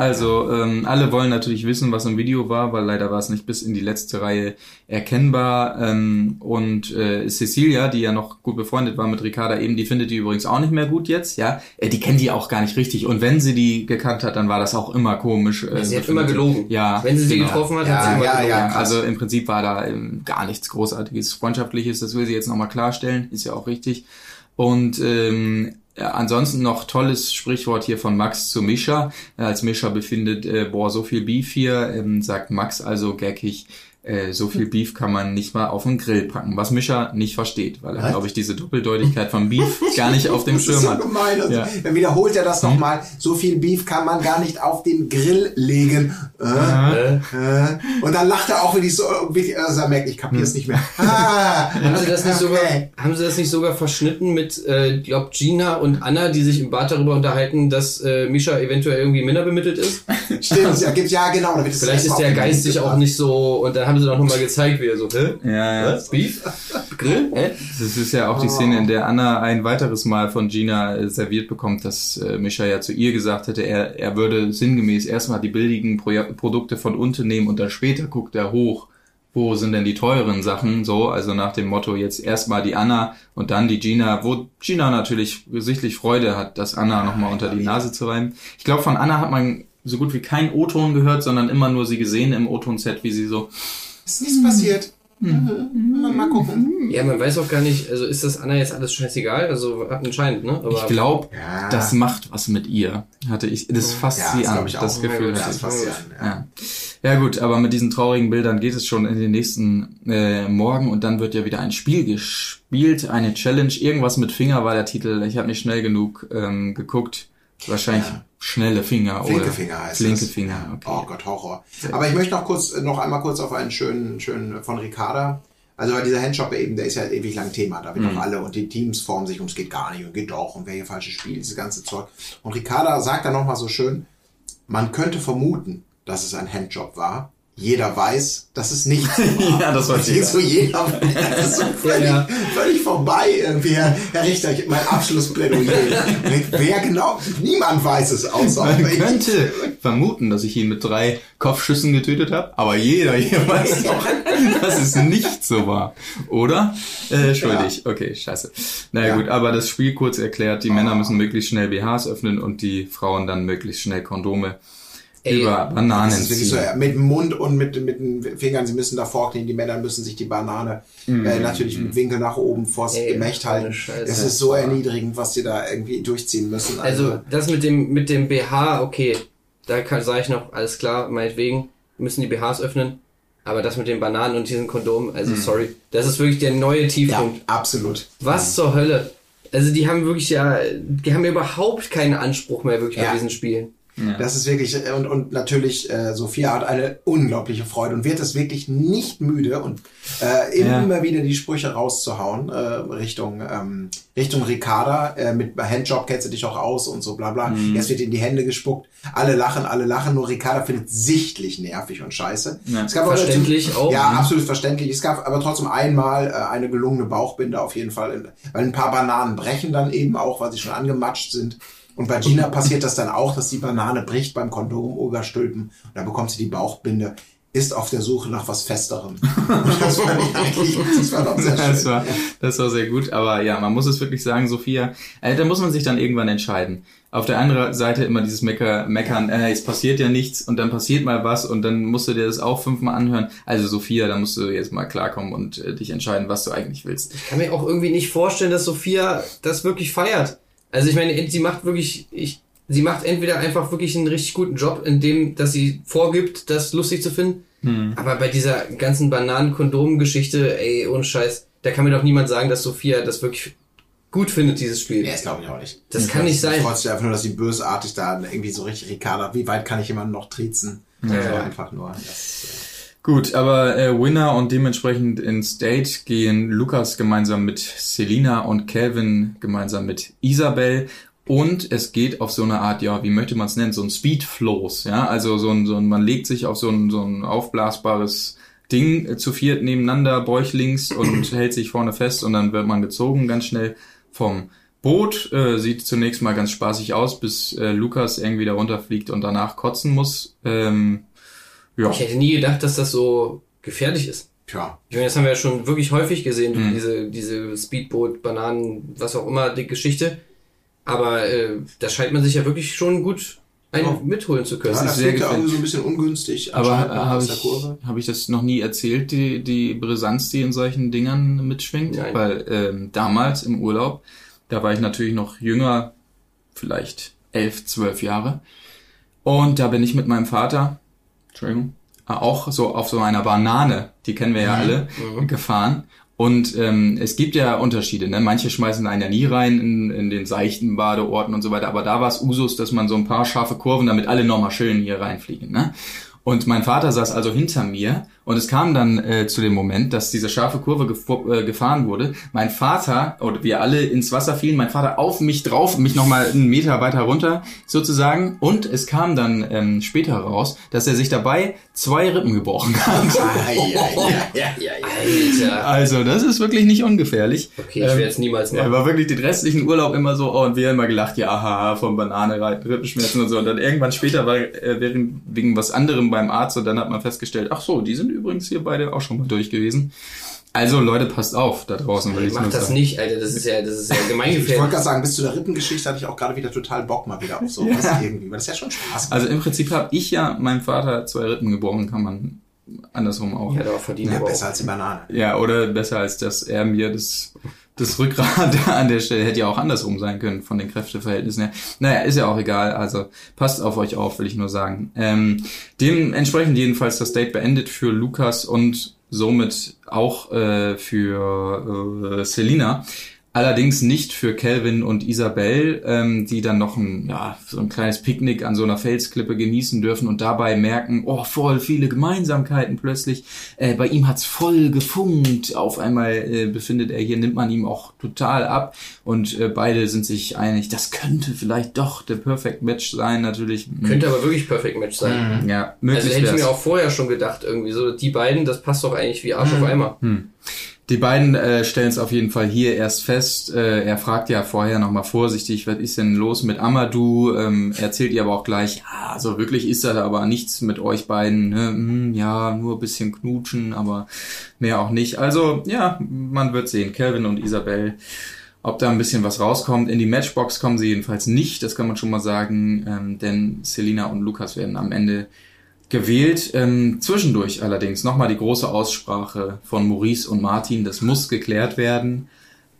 Also, ähm, alle wollen natürlich wissen, was im Video war, weil leider war es nicht bis in die letzte Reihe erkennbar. Ähm, und äh, Cecilia, die ja noch gut befreundet war mit Ricarda eben, die findet die übrigens auch nicht mehr gut jetzt, ja. Äh, die kennt die auch gar nicht richtig. Und wenn sie die gekannt hat, dann war das auch immer komisch. Äh, sie hat immer gelogen. Ja. Wenn sie sie genau. getroffen hat, Ja, hat sie immer ja, gelogen. ja. Ja, also im Prinzip war da ähm, gar nichts Großartiges Freundschaftliches, das will sie jetzt nochmal klarstellen, ist ja auch richtig. Und ähm, ansonsten noch tolles Sprichwort hier von Max zu Mischa. Als Mischa befindet, äh, boah, so viel Beef hier, ähm, sagt Max also gackig, äh, so viel Beef kann man nicht mal auf den Grill packen, was Mischa nicht versteht, weil er, glaube ich, diese Doppeldeutigkeit von Beef gar nicht auf dem Das ist Schirm so hat. gemein. Also, Ja. Dann wiederholt er das nochmal. So viel Beef kann man gar nicht auf den Grill legen. Äh, äh. Und dann lacht er auch wirklich so, wirklich, also er merkt, ich kapier's nicht mehr. Ah, Haben sie das nicht sogar, haben sie das nicht sogar verschnitten mit, äh, glaub Gina und Anna, die sich im Bad darüber unterhalten, dass äh, Misha eventuell irgendwie Männer bemittelt ist? Stimmt, ja, gibt's, ja genau. es Vielleicht ist der geistig auch nicht so, und dann haben sie doch nochmal gezeigt, wie er so, hä? Ja, ja. Was? Beef? Grill? Hä? Das ist ja auch die Szene, in der Anna ein weiteres Mal von Gina äh, serviert bekommt, dass äh, Mischa ja zu ihr gesagt hätte, er, er würde sinngemäß erstmal die billigen Pro Produkte von unten nehmen und dann später guckt er hoch, wo sind denn die teuren Sachen, so, also nach dem Motto jetzt erstmal die Anna und dann die Gina, wo Gina natürlich sichtlich Freude hat, das Anna nochmal unter die Nase zu reiben. Ich glaube, von Anna hat man so gut wie kein O-Ton gehört, sondern immer nur sie gesehen im O-Ton-Set, wie sie so, Ist nichts passiert. Hm. Mal, gucken. Ja, man weiß auch gar nicht, also ist das Anna jetzt alles scheißegal? Also anscheinend, ne? Aber Ich glaube, Ja. das macht was mit ihr. Hatte ich, das fasst Ja, sie das an. Das Gefühl das ich. passiert. Ja. Ja. ja gut, aber mit diesen traurigen Bildern geht es schon in den nächsten äh, Morgen und dann wird ja wieder ein Spiel gespielt, eine Challenge, irgendwas mit Finger war der Titel. Ich habe nicht schnell genug ähm, geguckt. Wahrscheinlich Ja. Schnelle Finger oder Flinkefinger heißt Flinke das. Finger. Okay. Oh Gott, Horror. Aber ich möchte noch kurz, noch einmal kurz auf einen schönen, schönen von Ricarda. Also weil dieser Handshop eben, der ist ja ewig lang Thema. Da wird Mhm. auch alle und die Teams formen sich und es geht gar nicht und geht doch und wer hier falsches Spiel, dieses ganze Zeug. Und Ricarda sagt dann nochmal so schön, man könnte vermuten, dass es ein Handjob war. Jeder weiß, dass es nicht so war. Ja, das weiß jeder. So jeder das ist so völlig, Ja, völlig vorbei irgendwie. Herr, Herr Richter, ich- mein Abschlussplädoyer. Wer genau? Niemand weiß es, außer Man ich. könnte vermuten, dass ich ihn mit drei Kopfschüssen getötet habe, aber jeder hier weiß doch, dass es nicht so war. Oder? Äh, schuldig. Okay, scheiße. Naja Ja. gut, aber das Spiel kurz erklärt, die Männer müssen möglichst schnell BHs öffnen und die Frauen dann möglichst schnell Kondome Ey, über Bananen Das ist wirklich so, ziehen. ja, mit dem Mund und mit, mit den Fingern, sie müssen da vorknien, die Männer müssen sich die Banane äh, natürlich mit Winkel nach oben vors Ey, Gemächt halten. Scheiße. Es ist so erniedrigend, was sie da irgendwie durchziehen müssen. Also das mit dem mit dem BH, okay, da kann sage ich noch alles klar, meinetwegen müssen die BHs öffnen, aber das mit den Bananen und diesen Kondom, also sorry, das ist wirklich der neue ja, Tiefpunkt. absolut. Was zur Hölle? Also die haben wirklich ja, die haben ja überhaupt keinen Anspruch mehr wirklich Ja. bei diesen Spielen. Das ist wirklich, äh, und, und natürlich, äh, Sophia hat eine unglaubliche Freude und wird es wirklich nicht müde und äh, Ja. immer wieder die Sprüche rauszuhauen, äh, Richtung, ähm, Richtung Ricarda, äh, mit Handjob kennst du dich auch aus und so bla bla. Mhm. Jetzt wird in die Hände gespuckt, alle lachen, alle lachen, nur Ricarda findet sichtlich nervig und scheiße. Ja. Es gab aber Verständlich dazu- auch. Ja, Mhm. absolut verständlich. Es gab aber trotzdem einmal äh, eine gelungene Bauchbinde auf jeden Fall, weil ein paar Bananen brechen dann eben auch, weil sie schon angematscht sind. Und bei Gina passiert das dann auch, dass die Banane bricht beim Kondom überstülpen und dann bekommt sie die Bauchbinde, ist auf der Suche nach was Festerem. Und das fand ich eigentlich, das war doch sehr schön. Das war, das war sehr gut, aber ja, man muss es wirklich sagen, Sophia, äh, da muss man sich dann irgendwann entscheiden. Auf der anderen Seite immer dieses Mecker, Meckern, äh, es passiert ja nichts und dann passiert mal was und dann musst du dir das auch fünfmal anhören. Also Sophia, da musst du jetzt mal klarkommen und äh, dich entscheiden, was du eigentlich willst. Ich kann mir auch irgendwie nicht vorstellen, dass Sophia das wirklich feiert. Also ich meine, sie macht wirklich, ich, sie macht entweder einfach wirklich einen richtig guten Job, in dem, dass sie vorgibt, das lustig zu finden. Aber bei dieser ganzen Bananen-Kondom-Geschichte, ey, ohne Scheiß, da kann mir doch niemand sagen, dass Sophia das wirklich gut findet, dieses Spiel. Nee, das glaube ich auch nicht. Das kann nicht sein. Freut sich einfach nur, dass sie bösartig da irgendwie so richtig Ricarda, wie weit kann ich jemanden noch triezen? Ja. Also einfach nur. Das, Gut, aber äh, Winner und dementsprechend ins Date gehen Lukas gemeinsam mit Selina und Calvin gemeinsam mit Isabel. Und es geht auf so eine Art, ja, wie möchte man es nennen, so ein Speedfloß, ja, also so ein, so ein, man legt sich auf so ein, so ein aufblasbares Ding äh, zu viert nebeneinander, bäuchlings und hält sich vorne fest und dann wird man gezogen ganz schnell vom Boot. Äh, sieht zunächst mal ganz spaßig aus, bis äh, Lukas irgendwie da runterfliegt und danach kotzen muss. Ähm, ja. Ich hätte nie gedacht, dass das so gefährlich ist. tja. Ich meine, das haben wir ja schon wirklich häufig gesehen, Mhm. diese, diese Speedboot, Bananen, was auch immer, die Geschichte. Aber äh, da scheint man sich ja wirklich schon gut einen Ja. mitholen zu können. Ja, ist das sehr wirkt ja irgendwie so ein bisschen ungünstig. Aber anscheinend habe ich, hab ich das noch nie erzählt, die, die Brisanz, die in solchen Dingern mitschwingt? Nein. Weil ähm, damals im Urlaub, da war ich natürlich noch jünger, vielleicht elf, zwölf Jahre. Und da bin ich mit meinem Vater, Entschuldigung, auch so auf so einer Banane, die kennen wir ja alle, gefahren. Und ähm, es gibt ja Unterschiede. Ne? Manche schmeißen einen ja nie rein in, in den seichten Badeorten und so weiter. Aber da war es Usus, dass man so ein paar scharfe Kurven, damit alle nochmal schön hier reinfliegen. Ne? Und mein Vater saß also hinter mir und es kam dann äh, zu dem Moment, dass diese scharfe Kurve gefo- äh, gefahren wurde. Mein Vater, oder wir alle ins Wasser fielen, mein Vater auf mich drauf, mich nochmal einen Meter weiter runter sozusagen. Und es kam dann ähm, später raus, dass er sich dabei zwei Rippen gebrochen hat. Ei, Also das ist wirklich nicht ungefährlich. Okay, ich werde es niemals Er machen. war wirklich den restlichen Urlaub immer so, oh, und wir haben immer gelacht, ja, haha, vom Banane reiten, Rippenschmerzen und so. Und dann irgendwann später war er während, wegen was anderem beim Arzt und dann hat man festgestellt, ach so, die sind übrigens hier beide auch schon mal durch gewesen. Also Leute, passt auf da draußen, will ich Mach das sagen. nicht, Alter. Das ist ja, das ist ja Ich wollte gemeingefährlich. gerade sagen, bis zu der Rippengeschichte hatte ich auch gerade wieder total Bock mal wieder auf sowas irgendwie, weil das ja schon Spaß macht. Also im Prinzip habe ich ja meinem Vater zwei Rippen gebrochen, kann man andersrum auch. Ja, doch, verdient ja, aber besser auch. als die Banane. Ja, oder besser als dass er mir das, das Rückgrat an der Stelle hätte ja auch andersrum sein können von den Kräfteverhältnissen her. Naja, ist ja auch egal. Also passt auf euch auf, will ich nur sagen. Ähm, dementsprechend jedenfalls das Date beendet für Lukas und somit auch äh, für äh, Selina. Allerdings nicht für Calvin und Isabel, ähm, die dann noch ein, ja, so ein kleines Picknick an so einer Felsklippe genießen dürfen und dabei merken, oh, voll viele Gemeinsamkeiten plötzlich. Äh, bei ihm hat's voll gefunkt. Auf einmal äh, befindet er hier, nimmt man ihm auch total ab. Und äh, beide sind sich einig, das könnte vielleicht doch der Perfect Match sein, natürlich. Hm, Könnte aber wirklich Perfect Match sein. ja, möglich Also hätte ich mir auch vorher schon gedacht, irgendwie so, die beiden, das passt doch eigentlich wie Arsch auf Eimer. Die beiden äh, stellen es auf jeden Fall hier erst fest. Äh, er fragt ja vorher nochmal vorsichtig, was ist denn los mit Amadou? Ähm, erzählt ihr aber auch gleich, ja, so wirklich ist da aber nichts mit euch beiden. Ne? Hm, ja, nur ein bisschen knutschen, aber mehr auch nicht. Also, ja, man wird sehen. Calvin und Isabel, ob da ein bisschen was rauskommt. In die Matchbox kommen sie jedenfalls nicht, das kann man schon mal sagen, ähm, denn Selina und Lukas werden am Ende gewählt. Ähm, zwischendurch allerdings nochmal die große Aussprache von Maurice und Martin. Das muss geklärt werden.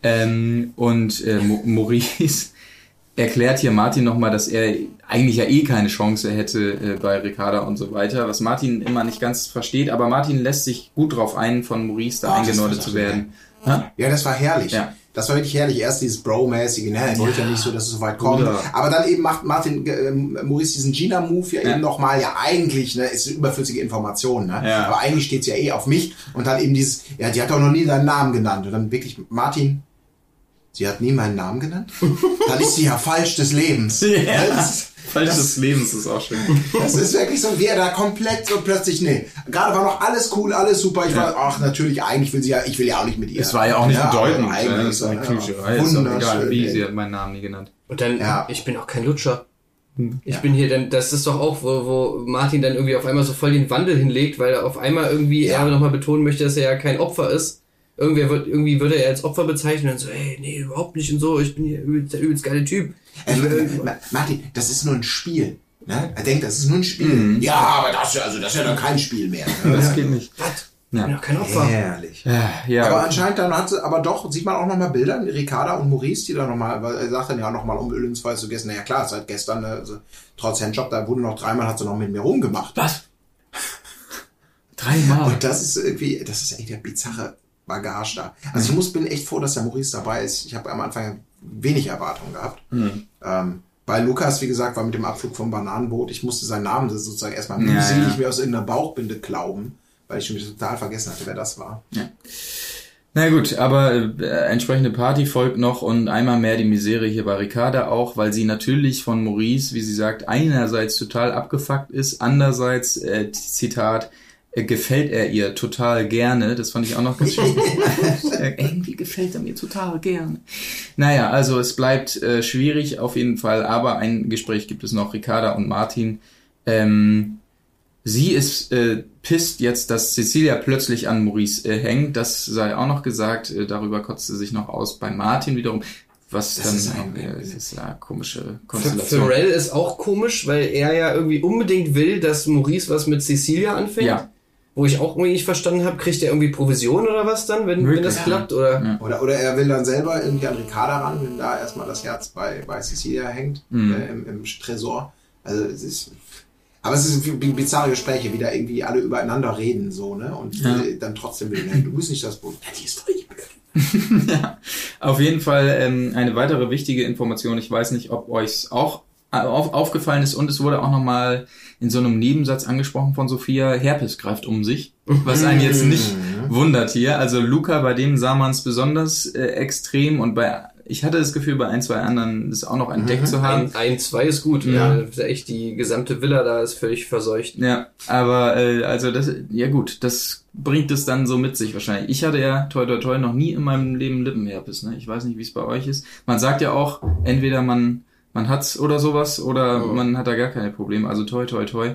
Ähm, und äh, Maurice erklärt hier Martin nochmal, dass er eigentlich ja eh keine Chance hätte äh, bei Ricarda und so weiter, was Martin immer nicht ganz versteht. Aber Martin lässt sich gut drauf ein, von Maurice da das eingenordet zu werden. Ha? Ja, das war herrlich. Ja. Das war wirklich herrlich. Erst dieses Bro-mäßige, ne? Er wollte ja. nicht so, dass es so weit kommt. Bruder. Aber dann eben macht Martin äh, Maurice diesen Gina-Move ja, Ja. eben nochmal, ja eigentlich, ne, ist überflüssige Information, ne? Ja. Aber eigentlich steht's ja eh auf mich. Und dann eben dieses, ja, die hat doch noch nie deinen Namen genannt. Und dann wirklich, Martin, sie hat nie meinen Namen genannt? dann ist sie ja falsch des Lebens. Ja. Das, ist- Falsch des Lebens ist auch schön. das ist wirklich so, wie er da komplett so plötzlich, nee. Gerade war noch alles cool, alles super. Ich war, ach, natürlich, eigentlich will sie ja, ich will ja auch nicht mit ihr. Es war ja auch nicht aber bedeutend. Eigentlich ne? Das ist eine ja, Klischee. Ist doch egal, wunderschön, wie. Sie hat meinen Namen nie genannt. Und dann, Ja. ich bin auch kein Lutscher. Ich Ja. bin hier dann, das ist doch auch, wo, wo Martin dann irgendwie auf einmal so voll den Wandel hinlegt, weil er auf einmal irgendwie Ja. er nochmal betonen möchte, dass er ja kein Opfer ist. Irgendwer wird, irgendwie würde er als Opfer bezeichnen und so, ey, nee, überhaupt nicht und so, ich bin hier übelst, der übelst geile Typ. Äh, Ma- Martin, das ist nur ein Spiel. Ne? Er denkt, das ist nur ein Spiel. Ja, aber das, also, das ist ja dann kein Spiel mehr. Ne? Das geht nicht. Was? Ja. Ich bin doch kein Opfer. Herrlich. Ja, ja. Aber anscheinend dann hat sie, aber doch, sieht man auch nochmal Bilder, Ricarda und Maurice, die da nochmal, weil er sagt dann ja nochmal, um Öl ins Feuer zu gießen, naja klar, seit gestern, ne, also, trotz Handjob, da wurde noch dreimal, hat sie noch mit mir rumgemacht. Was? Dreimal. Und das ist irgendwie, das ist echt der bizarre Bagage da. Also ich muss, bin echt froh, dass der Maurice dabei ist. Ich habe am Anfang wenig Erwartungen gehabt. Ähm, bei Lukas, wie gesagt, war mit dem Abflug vom Bananenboot. Ich musste seinen Namen sozusagen erstmal Ja, mühselig ja. mir aus irgendeiner Bauchbinde glauben, weil ich schon total vergessen hatte, wer das war. Na gut, aber äh, entsprechende Party folgt noch und einmal mehr die Misere hier bei Ricarda auch, weil sie natürlich von Maurice, wie sie sagt, einerseits total abgefuckt ist, andererseits, äh, Zitat, gefällt er ihr total gerne. Das fand ich auch noch ganz schön. Äh, Irgendwie gefällt er mir total gerne. Naja, also es bleibt äh, schwierig auf jeden Fall, aber ein Gespräch gibt es noch, Ricarda und Martin. Ähm, Sie ist äh, pisst jetzt, dass Cecilia plötzlich an Maurice äh, hängt. Das sei auch noch gesagt. Äh, darüber kotzt sie sich noch aus bei Martin wiederum. Was Das dann ist ein- äh, das ist ja komische Konstellation. Pharrell ist auch komisch, weil er ja irgendwie unbedingt will, dass Maurice was mit Cecilia anfängt. Ja. Wo ich auch irgendwie nicht verstanden habe, kriegt er irgendwie Provision oder was dann, wenn, wenn das klappt? Oder? Ja. Oder, oder er will dann selber irgendwie an Ricarda ran, wenn da erstmal das Herz bei, bei Cecilia hängt, Mhm. äh, im, im Tresor. Also es ist, Aber es ist wie bizarre Gespräche, wie da irgendwie alle übereinander reden, so, ne? Und äh, dann trotzdem wieder, du bist nicht das Boot. Ja, die ist voll die Blöde. ja, auf jeden Fall ähm, eine weitere wichtige Information. Ich weiß nicht, ob euch auch auf, aufgefallen ist und es wurde auch nochmal in so einem Nebensatz angesprochen von Sophia, Herpes greift um sich, was einen jetzt nicht wundert hier. Also Luca, bei dem sah man es besonders äh, extrem und bei ich hatte das Gefühl, bei ein, zwei anderen das auch noch entdeckt zu haben. Ein, ein, zwei ist gut. Ja. Ja. Echt, die gesamte Villa da ist völlig verseucht. Ja, aber äh, also das, ja gut, das bringt es dann so mit sich wahrscheinlich. Ich hatte ja toi toi toi noch nie in meinem Leben Lippenherpes. Ne? Ich weiß nicht, wie es bei euch ist. Man sagt ja auch, entweder man man hat's oder sowas oder Oh. man hat da gar keine Probleme. Also toi toi toi.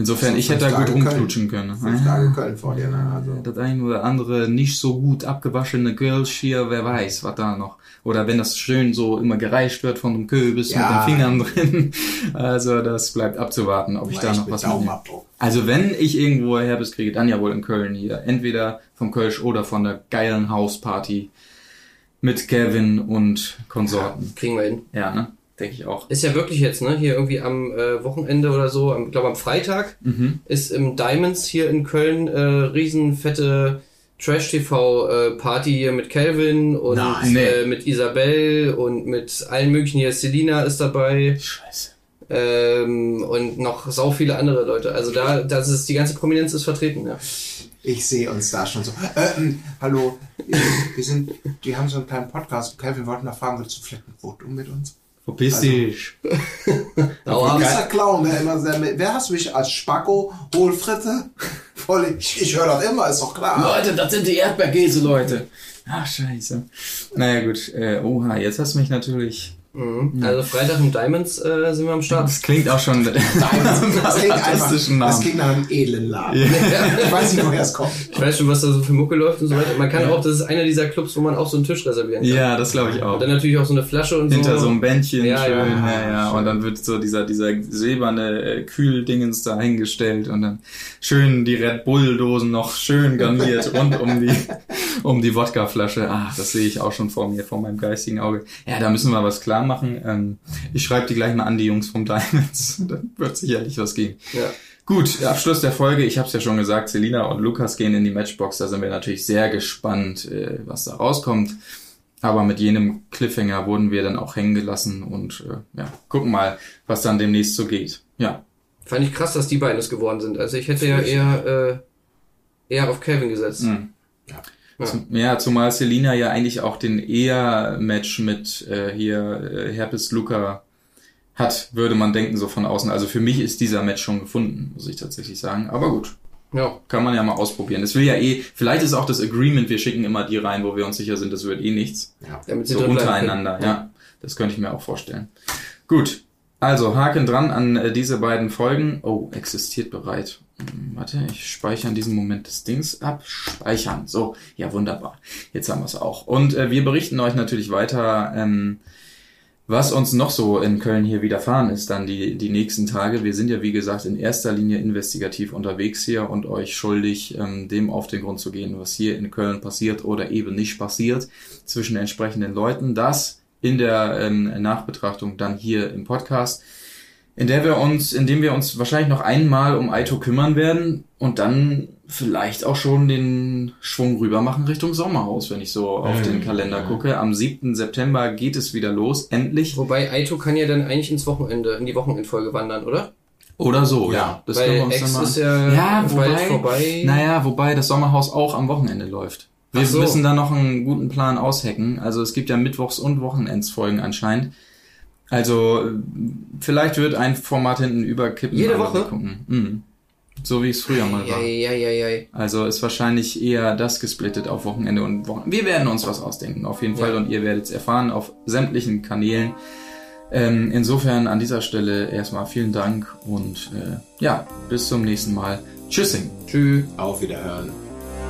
Insofern, So ich hätte da gut Tage rumklutschen können. Fünf Tage Köln vor dir, ne? Also. Das ein oder andere nicht so gut abgewaschene Girls hier, wer weiß, was da noch. Oder wenn das schön so immer gereicht wird von dem Kürbis Ja. mit den Fingern drin. Also das bleibt abzuwarten, ob ich da noch was. Daumenabdruck. Also wenn ich irgendwo Herbes kriege, dann ja wohl in Köln hier. Entweder vom Kölsch oder von der geilen Hausparty mit Kevin und Konsorten. Kriegen wir hin. Ja, ne? Denke ich auch. Ist ja wirklich jetzt, ne? Hier irgendwie am äh, Wochenende oder so, am, glaube am Freitag, Mhm. ist im Diamonds hier in Köln äh, riesenfette Trash-TV-Party hier mit Calvin und Nein. äh, mit Isabel und mit allen möglichen hier. Selina ist dabei Scheiße. ähm, und noch sau viele andere Leute. Also da, das ist die ganze Prominenz ist vertreten, ja. Ich sehe uns da schon so. Äh, ähm, hallo, wir, wir sind, die haben so einen kleinen Podcast. Calvin wollte noch fragen, willst du vielleicht ein Foto mit uns? Verpiss dich. Aua. Dieser Clown, der immer sehr mit, wer hast du mich als Spacko, Hohlfritte? Voll, ich, ich höre das immer, ist doch klar. Leute, das sind die Erdbeerkäse, Leute. Ach, scheiße. Naja, gut. Äh, oha, jetzt hast du mich natürlich... Mhm. Also Freitag im Diamonds äh, sind wir am Start. Das klingt auch schon... Nein, das, das klingt einfach, Namen. das klingt nach einem edlen Laden. Ich weiß nicht, woher es kommt. Ich weiß schon, was da so für Mucke läuft und so weiter. Man kann auch, das ist einer dieser Clubs, wo man auch so einen Tisch reservieren kann. Ja, das glaube ich auch. Und dann natürlich auch so eine Flasche und Hinter so. so einem Bändchen Ja, schön, ja. ja, ja, Und dann wird so dieser, dieser silberne äh, Kühldingens da hingestellt und dann schön die Red Bull-Dosen noch schön garniert rund um die, um die Wodkaflasche. Ah, das sehe ich auch schon vor mir, vor meinem geistigen Auge. Ja, da müssen wir was klar machen. Ähm, ich schreibe die gleich mal an, die Jungs vom Diamonds. Dann wird sicherlich was gehen. Ja. Gut, Abschluss der Folge. Ich habe es ja schon gesagt, Selina und Lukas gehen in die Matchbox. Da sind wir natürlich sehr gespannt, äh, was da rauskommt. Aber mit jenem Cliffhanger wurden wir dann auch hängen gelassen und äh, ja, gucken mal, was dann demnächst so geht. Ja, Fand ich krass, dass die beiden es geworden sind. Also ich hätte ja eher, äh, eher auf Calvin gesetzt. Mhm. Ja. Zum, ja, zumal Selina ja eigentlich auch den Eher-Match mit äh, hier äh, Herpes Luca hat, würde man denken, so von außen. Also für mich ist dieser Match schon gefunden, muss ich tatsächlich sagen. Aber gut, Ja. kann man ja mal ausprobieren. Es will ja eh, vielleicht ist auch das Agreement, wir schicken immer die rein, wo wir uns sicher sind, das wird eh nichts. Damit sie So untereinander, ja. Das könnte ich mir auch vorstellen. Gut. Also, Haken dran an äh, diese beiden Folgen. Oh, existiert bereit. Hm, Warte, ich speichere in diesem Moment des Dings ab. Speichern. So, ja, wunderbar. Jetzt haben wir es auch. Und äh, wir berichten euch natürlich weiter, ähm, was uns noch so in Köln hier widerfahren ist, dann die, die nächsten Tage. Wir sind ja, wie gesagt, in erster Linie investigativ unterwegs hier und euch schuldig, ähm, dem auf den Grund zu gehen, was hier in Köln passiert oder eben nicht passiert zwischen entsprechenden Leuten. Das in der ähm, Nachbetrachtung dann hier im Podcast, in der wir uns, in dem wir uns wahrscheinlich noch einmal um Aito kümmern werden und dann vielleicht auch schon den Schwung rüber machen Richtung Sommerhaus, wenn ich so auf den Kalender gucke. Am 7. September geht es wieder los, endlich. Wobei Aito kann ja dann eigentlich ins Wochenende, in die Wochenendfolge wandern, oder? Oder so, ja. Ja, Das können wir Weil uns Ex dann mal ist ja, ja, wobei, vorbei. Naja, wobei das Sommerhaus auch am Wochenende läuft. Wir so. müssen da noch einen guten Plan aushacken. Also es gibt ja Mittwochs- und Wochenendsfolgen anscheinend. Also äh, vielleicht wird ein Format hinten überkippen. Jede Woche? gucken. Mhm. So wie es früher mal war. Ja, ja, ja, ja. Also ist wahrscheinlich eher das gesplittet auf Wochenende und Wochen. Wir werden uns was ausdenken, auf jeden Fall. Ja. Und ihr werdet es erfahren auf sämtlichen Kanälen. Ähm, insofern an dieser Stelle erstmal vielen Dank und äh, ja, bis zum nächsten Mal. Tschüssing. Tschüss. Auf Wiederhören.